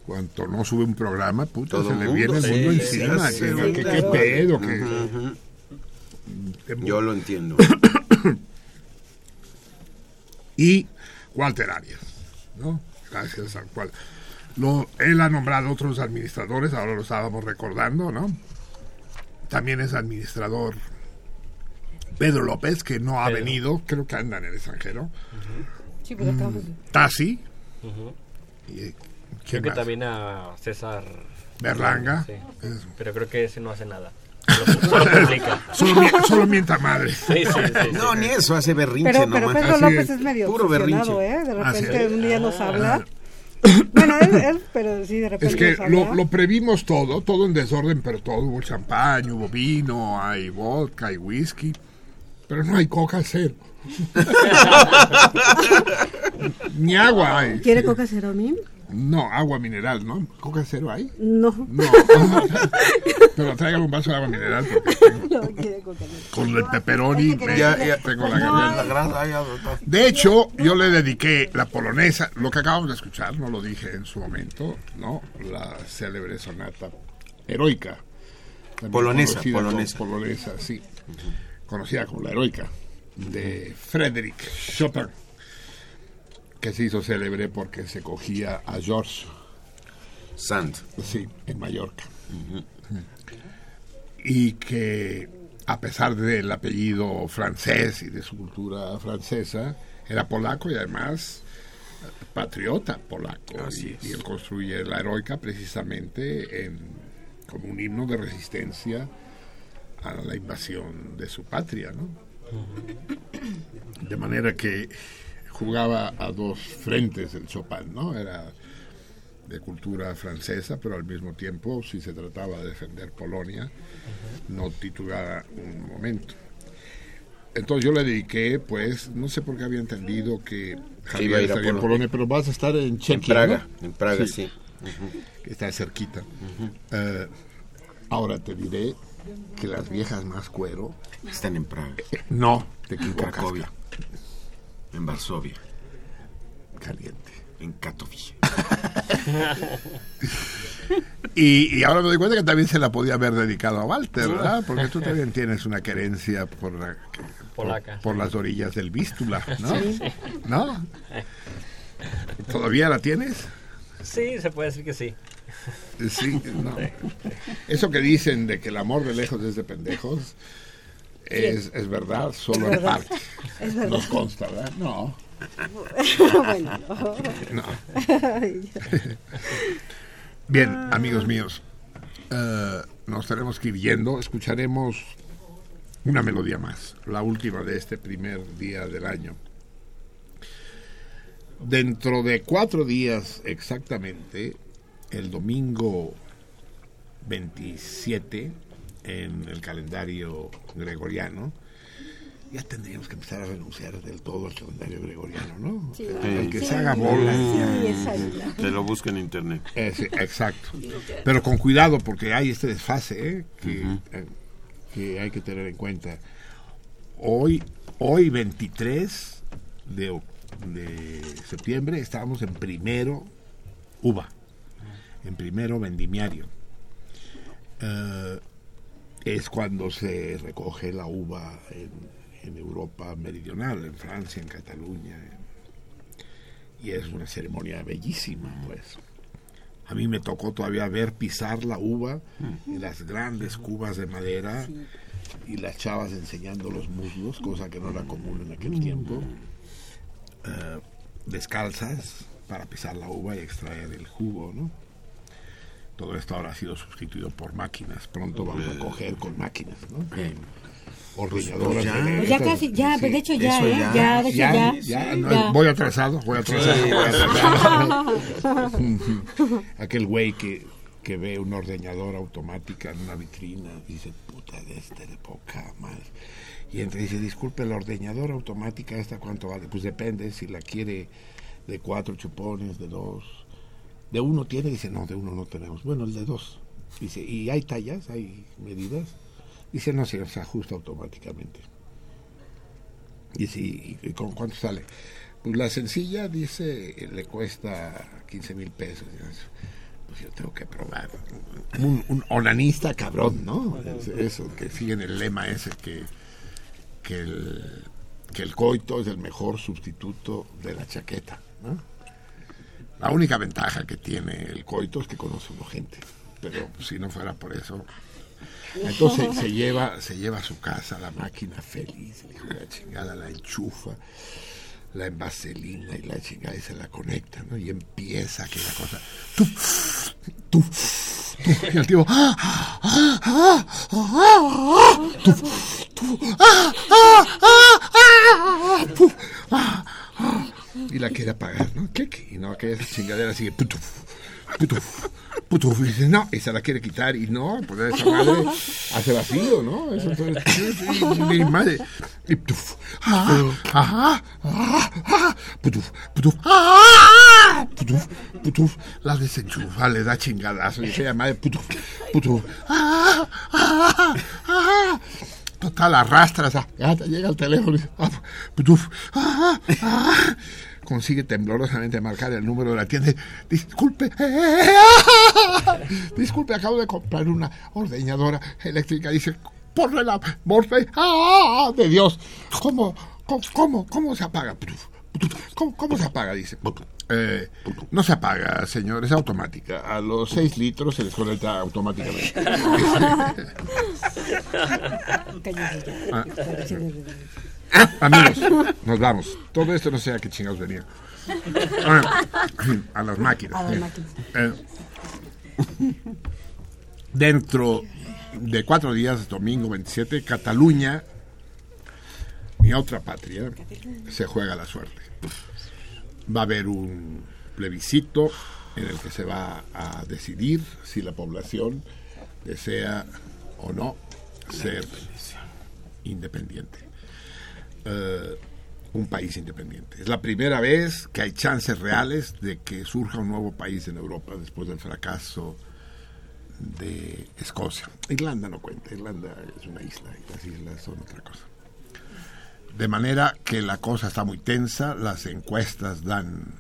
Speaker 1: Cuando no sube un programa, puta,
Speaker 13: Todo
Speaker 1: se le
Speaker 13: mundo,
Speaker 1: viene el mundo
Speaker 13: sí,
Speaker 1: encima.
Speaker 13: sí,
Speaker 1: que-
Speaker 13: sí,
Speaker 1: que- que-
Speaker 13: claro.
Speaker 1: ¿Qué pedo? que-.
Speaker 13: Yo lo entiendo.
Speaker 1: y Walter Arias, ¿no? Gracias al cual. Lo, él ha nombrado otros administradores, ahora lo estábamos recordando, ¿no? También es administrador Pedro López, que no ha
Speaker 6: Pedro.
Speaker 1: venido, creo que anda en el extranjero.
Speaker 10: Sí, pero acabamos de-
Speaker 1: Y,
Speaker 6: Creo
Speaker 1: ¿quién
Speaker 6: que
Speaker 1: más?
Speaker 6: también a César
Speaker 1: Berlanga.
Speaker 6: Sí.
Speaker 1: Es-
Speaker 6: Pero creo que ese no hace nada. Solo, solo publica.
Speaker 1: Solo, mi- solo mienta madre.
Speaker 6: Sí, sí, sí, sí.
Speaker 13: No, ni eso, hace berrinche
Speaker 10: Pero, pero
Speaker 13: nomás.
Speaker 10: Pedro
Speaker 1: Así
Speaker 10: López
Speaker 1: es.
Speaker 10: es medio
Speaker 13: Puro berrinche.
Speaker 10: ¿eh? De repente un día nos habla. Bueno, él, él, pero sí, de repente
Speaker 1: Es que lo previmos todo, todo en desorden, pero todo. Hubo champán, hubo vino, hay vodka, hay whisky, pero no hay coca cero. Ni agua hay.
Speaker 10: ¿Quiere coca cero a mí?
Speaker 1: No, agua mineral, ¿no? ¿Coca cero hay?
Speaker 10: No.
Speaker 1: No. pero tráigame un vaso de agua mineral porque tengo-
Speaker 10: No quiere coca cero.
Speaker 1: con el pepperoni me-
Speaker 13: Ya, ya.
Speaker 1: tengo la
Speaker 13: No,
Speaker 1: garganta.
Speaker 13: la grasa, ya, doctor.
Speaker 1: De hecho, yo le dediqué la polonesa, lo que acabamos de escuchar, no lo dije en su momento, ¿no? La célebre sonata heroica.
Speaker 13: Polonesa, polonesa.
Speaker 1: polonesa, sí. Conocida como la heroica, de Frédéric Chopin, que se hizo célebre porque se cogía a George,
Speaker 13: Sant.
Speaker 1: sí, en Mallorca. Y que, a pesar del apellido francés y de su cultura francesa, era polaco y además eh, patriota polaco.
Speaker 13: Así
Speaker 1: y,
Speaker 13: es.
Speaker 1: y él construye la heroica precisamente en- como un himno de resistencia a la invasión de su patria, ¿no? De manera que jugaba a dos frentes el Chopin, ¿no? Era de cultura francesa, pero al mismo tiempo, si se trataba de defender Polonia, no titulaba un momento. Entonces yo le dediqué, pues, no sé por qué había entendido que
Speaker 13: Que iba a
Speaker 1: Javier
Speaker 13: ir a
Speaker 1: estaría en
Speaker 13: Polonia.
Speaker 1: Polonia, pero vas a estar en
Speaker 13: En
Speaker 1: Chequia,
Speaker 13: Praga,
Speaker 1: ¿no?
Speaker 13: en Praga, sí.
Speaker 1: está cerquita. Eh, ahora te diré que las viejas más cuero,
Speaker 13: Están en Praga,
Speaker 1: no, te
Speaker 13: en. Cracovia, en Varsovia,
Speaker 1: Caliente.
Speaker 13: en Katowice.
Speaker 1: Y, y ahora me doy cuenta que también se la podía haber dedicado a Walter, ¿verdad? Porque tú también tienes una querencia por, la-
Speaker 6: Polaca.
Speaker 1: por las orillas del Vístula, ¿no? ¿No? ¿Todavía la tienes?
Speaker 6: Sí, se puede decir que sí.
Speaker 1: Sí, no. Eso que dicen de que el amor de lejos es de pendejos es, es verdad, solo en parte.
Speaker 10: Es verdad.
Speaker 1: Nos consta, ¿verdad? No.
Speaker 10: bueno, no.
Speaker 1: No. Bien, amigos míos, eh, nos tenemos que ir yendo. Escucharemos una melodía más, la última de este primer día del año. Dentro de cuatro días exactamente, el domingo 27 en el calendario gregoriano, ya tendríamos que empezar a renunciar del todo al calendario gregoriano, ¿no?
Speaker 10: Sí.
Speaker 1: El que
Speaker 10: Sí.
Speaker 1: se haga bola.
Speaker 10: Sí.
Speaker 13: Que lo busque en internet.
Speaker 1: Eh, sí, exacto. Pero con cuidado porque hay este desfase ¿eh? que, eh, que hay que tener en cuenta. Hoy, hoy 23 de, de septiembre estábamos en primero uva, en primero vendimiario. Eh, es cuando se recoge la uva en, en Europa meridional, en Francia, en Cataluña. y es una ceremonia bellísima, pues. A mí me tocó todavía ver pisar la uva en las grandes cubas de madera y las chavas enseñando los muslos, cosa que no era común en aquel tiempo, eh, descalzas para pisar la uva y extraer el jugo, ¿no? Todo esto ahora ha sido sustituido por máquinas. Pronto vamos a coger con máquinas, ¿no? ordeñadoras.
Speaker 13: ya.
Speaker 1: de-
Speaker 10: Pues ya casi, ya,
Speaker 1: sí,
Speaker 10: de hecho ya, ¿eh?
Speaker 13: ya.
Speaker 10: Ya, de hecho
Speaker 1: ya,
Speaker 10: ya.
Speaker 1: ya, no,
Speaker 10: ya.
Speaker 1: voy atrasado, voy atrasado.
Speaker 13: Sí.
Speaker 1: voy atrasado. Aquel güey que, que ve una ordeñadora automática en una vitrina dice, puta de este de poca madre. Y entra y dice, disculpe, la ordeñadora automática esta cuánto vale. Pues depende, si la quiere de cuatro chupones, de dos. De uno tiene, dice, no, de uno no tenemos. Bueno, el de dos. Dice, ¿y hay tallas? ¿Hay medidas? Dice, no, se ajusta automáticamente. Dice, ¿y, y con cuánto sale? Pues la sencilla, dice, le cuesta 15 mil pesos. Pues yo tengo que probar. Un, un onanista cabrón, ¿no? Es- Eso, que siguen el lema ese que, que, el, que el coito es el mejor sustituto de la chaqueta, ¿no? La única ventaja que tiene el coito es que conoce uno gente. Pero si no fuera por eso, entonces se lleva, se lleva a su casa la máquina feliz, la chingada, la enchufa, la envaselina y la chingada y se la conecta, ¿no? Y empieza aquella cosa. Tú, tú, tú, y el. ¡ah, ah, ah, ah, ah, tú, tú, ah, ah, ah, ah, ah, ah, y la quiere apagar, ¿no? ¿Qué, qué? Y no, aquella chingadera sigue. Putuf, putuf, putuf, y dice, no, y se la quiere quitar, y no, pues esa madre hace vacío, ¿no? Eso entonces, mi madre. Y putuf, ah, ah, ah, ah, putuf, putuf, ah, putuf, putuf, la desenchufa, le da chingadazo, y aquella madre, putuf, putuf, ah, ah, ah, Total, arrastras, ah, ya te llega el teléfono, y dice, ah, putuf, ah, ah, consigue temblorosamente marcar el número de la tienda. Disculpe, eh, ah, disculpe, acabo de comprar una ordeñadora eléctrica. Dice, por morfe ah, de Dios, ¿cómo, cómo, cómo, cómo se apaga? ¿Cómo, cómo se apaga? Dice. "Eh, no se apaga, señor, es automática. A los 6 litros se desconecta automáticamente. Ah. Amigos, nos vamos. Todo esto no sé a qué chingados venía. Ah, A las máquinas.
Speaker 10: A las máquinas.
Speaker 1: Eh, dentro de cuatro días, domingo 27, Cataluña, mi otra patria, se juega la suerte. Va a haber un plebiscito en el que se va a decidir si la población desea o no ser independiente. Eh, un país independiente. Es la primera vez que hay chances reales de que surja un nuevo país en Europa después del fracaso de Escocia. Irlanda no cuenta, Irlanda es una isla y las islas son otra cosa. De manera que la cosa está muy tensa, las encuestas dan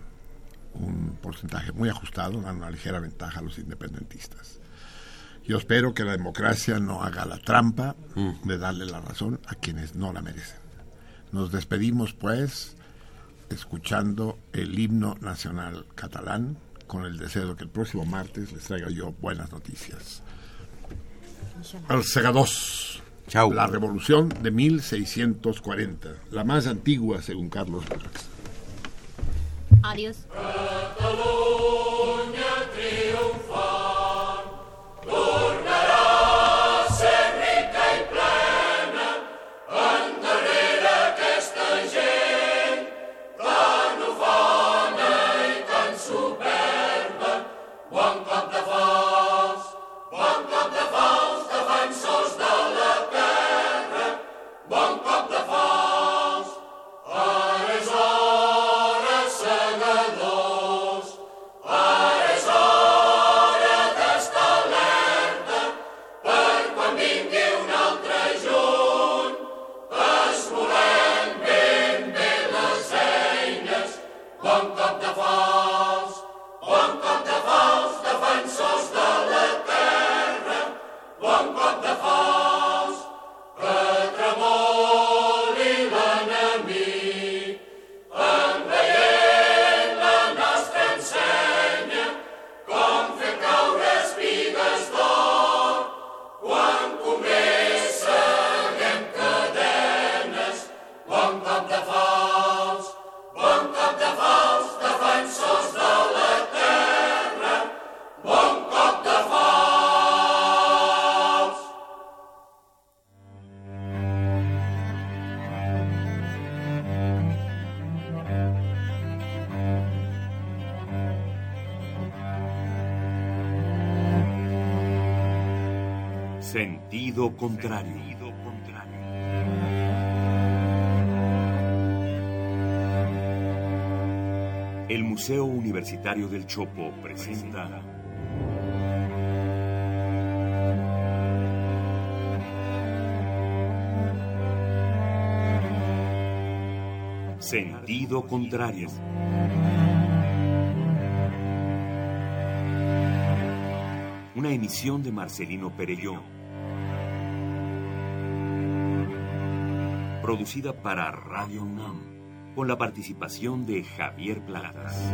Speaker 1: un porcentaje muy ajustado, dan una ligera ventaja a los independentistas. Yo espero que la democracia no haga la trampa de darle la razón a quienes no la merecen. Nos despedimos, pues, escuchando el himno nacional catalán, con el deseo de que el próximo martes les traiga yo buenas noticias. El La revolución de 1640, la más antigua según Carlos Marx.
Speaker 14: Adiós.
Speaker 15: Universitario del Chopo presenta Sentido contrario. Una emisión de Marcelino Perelló. Producida para Radio UNAM, con la participación de Javier Platas.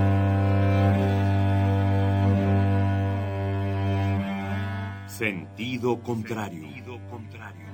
Speaker 15: Sentido contrario. Sentido contrario.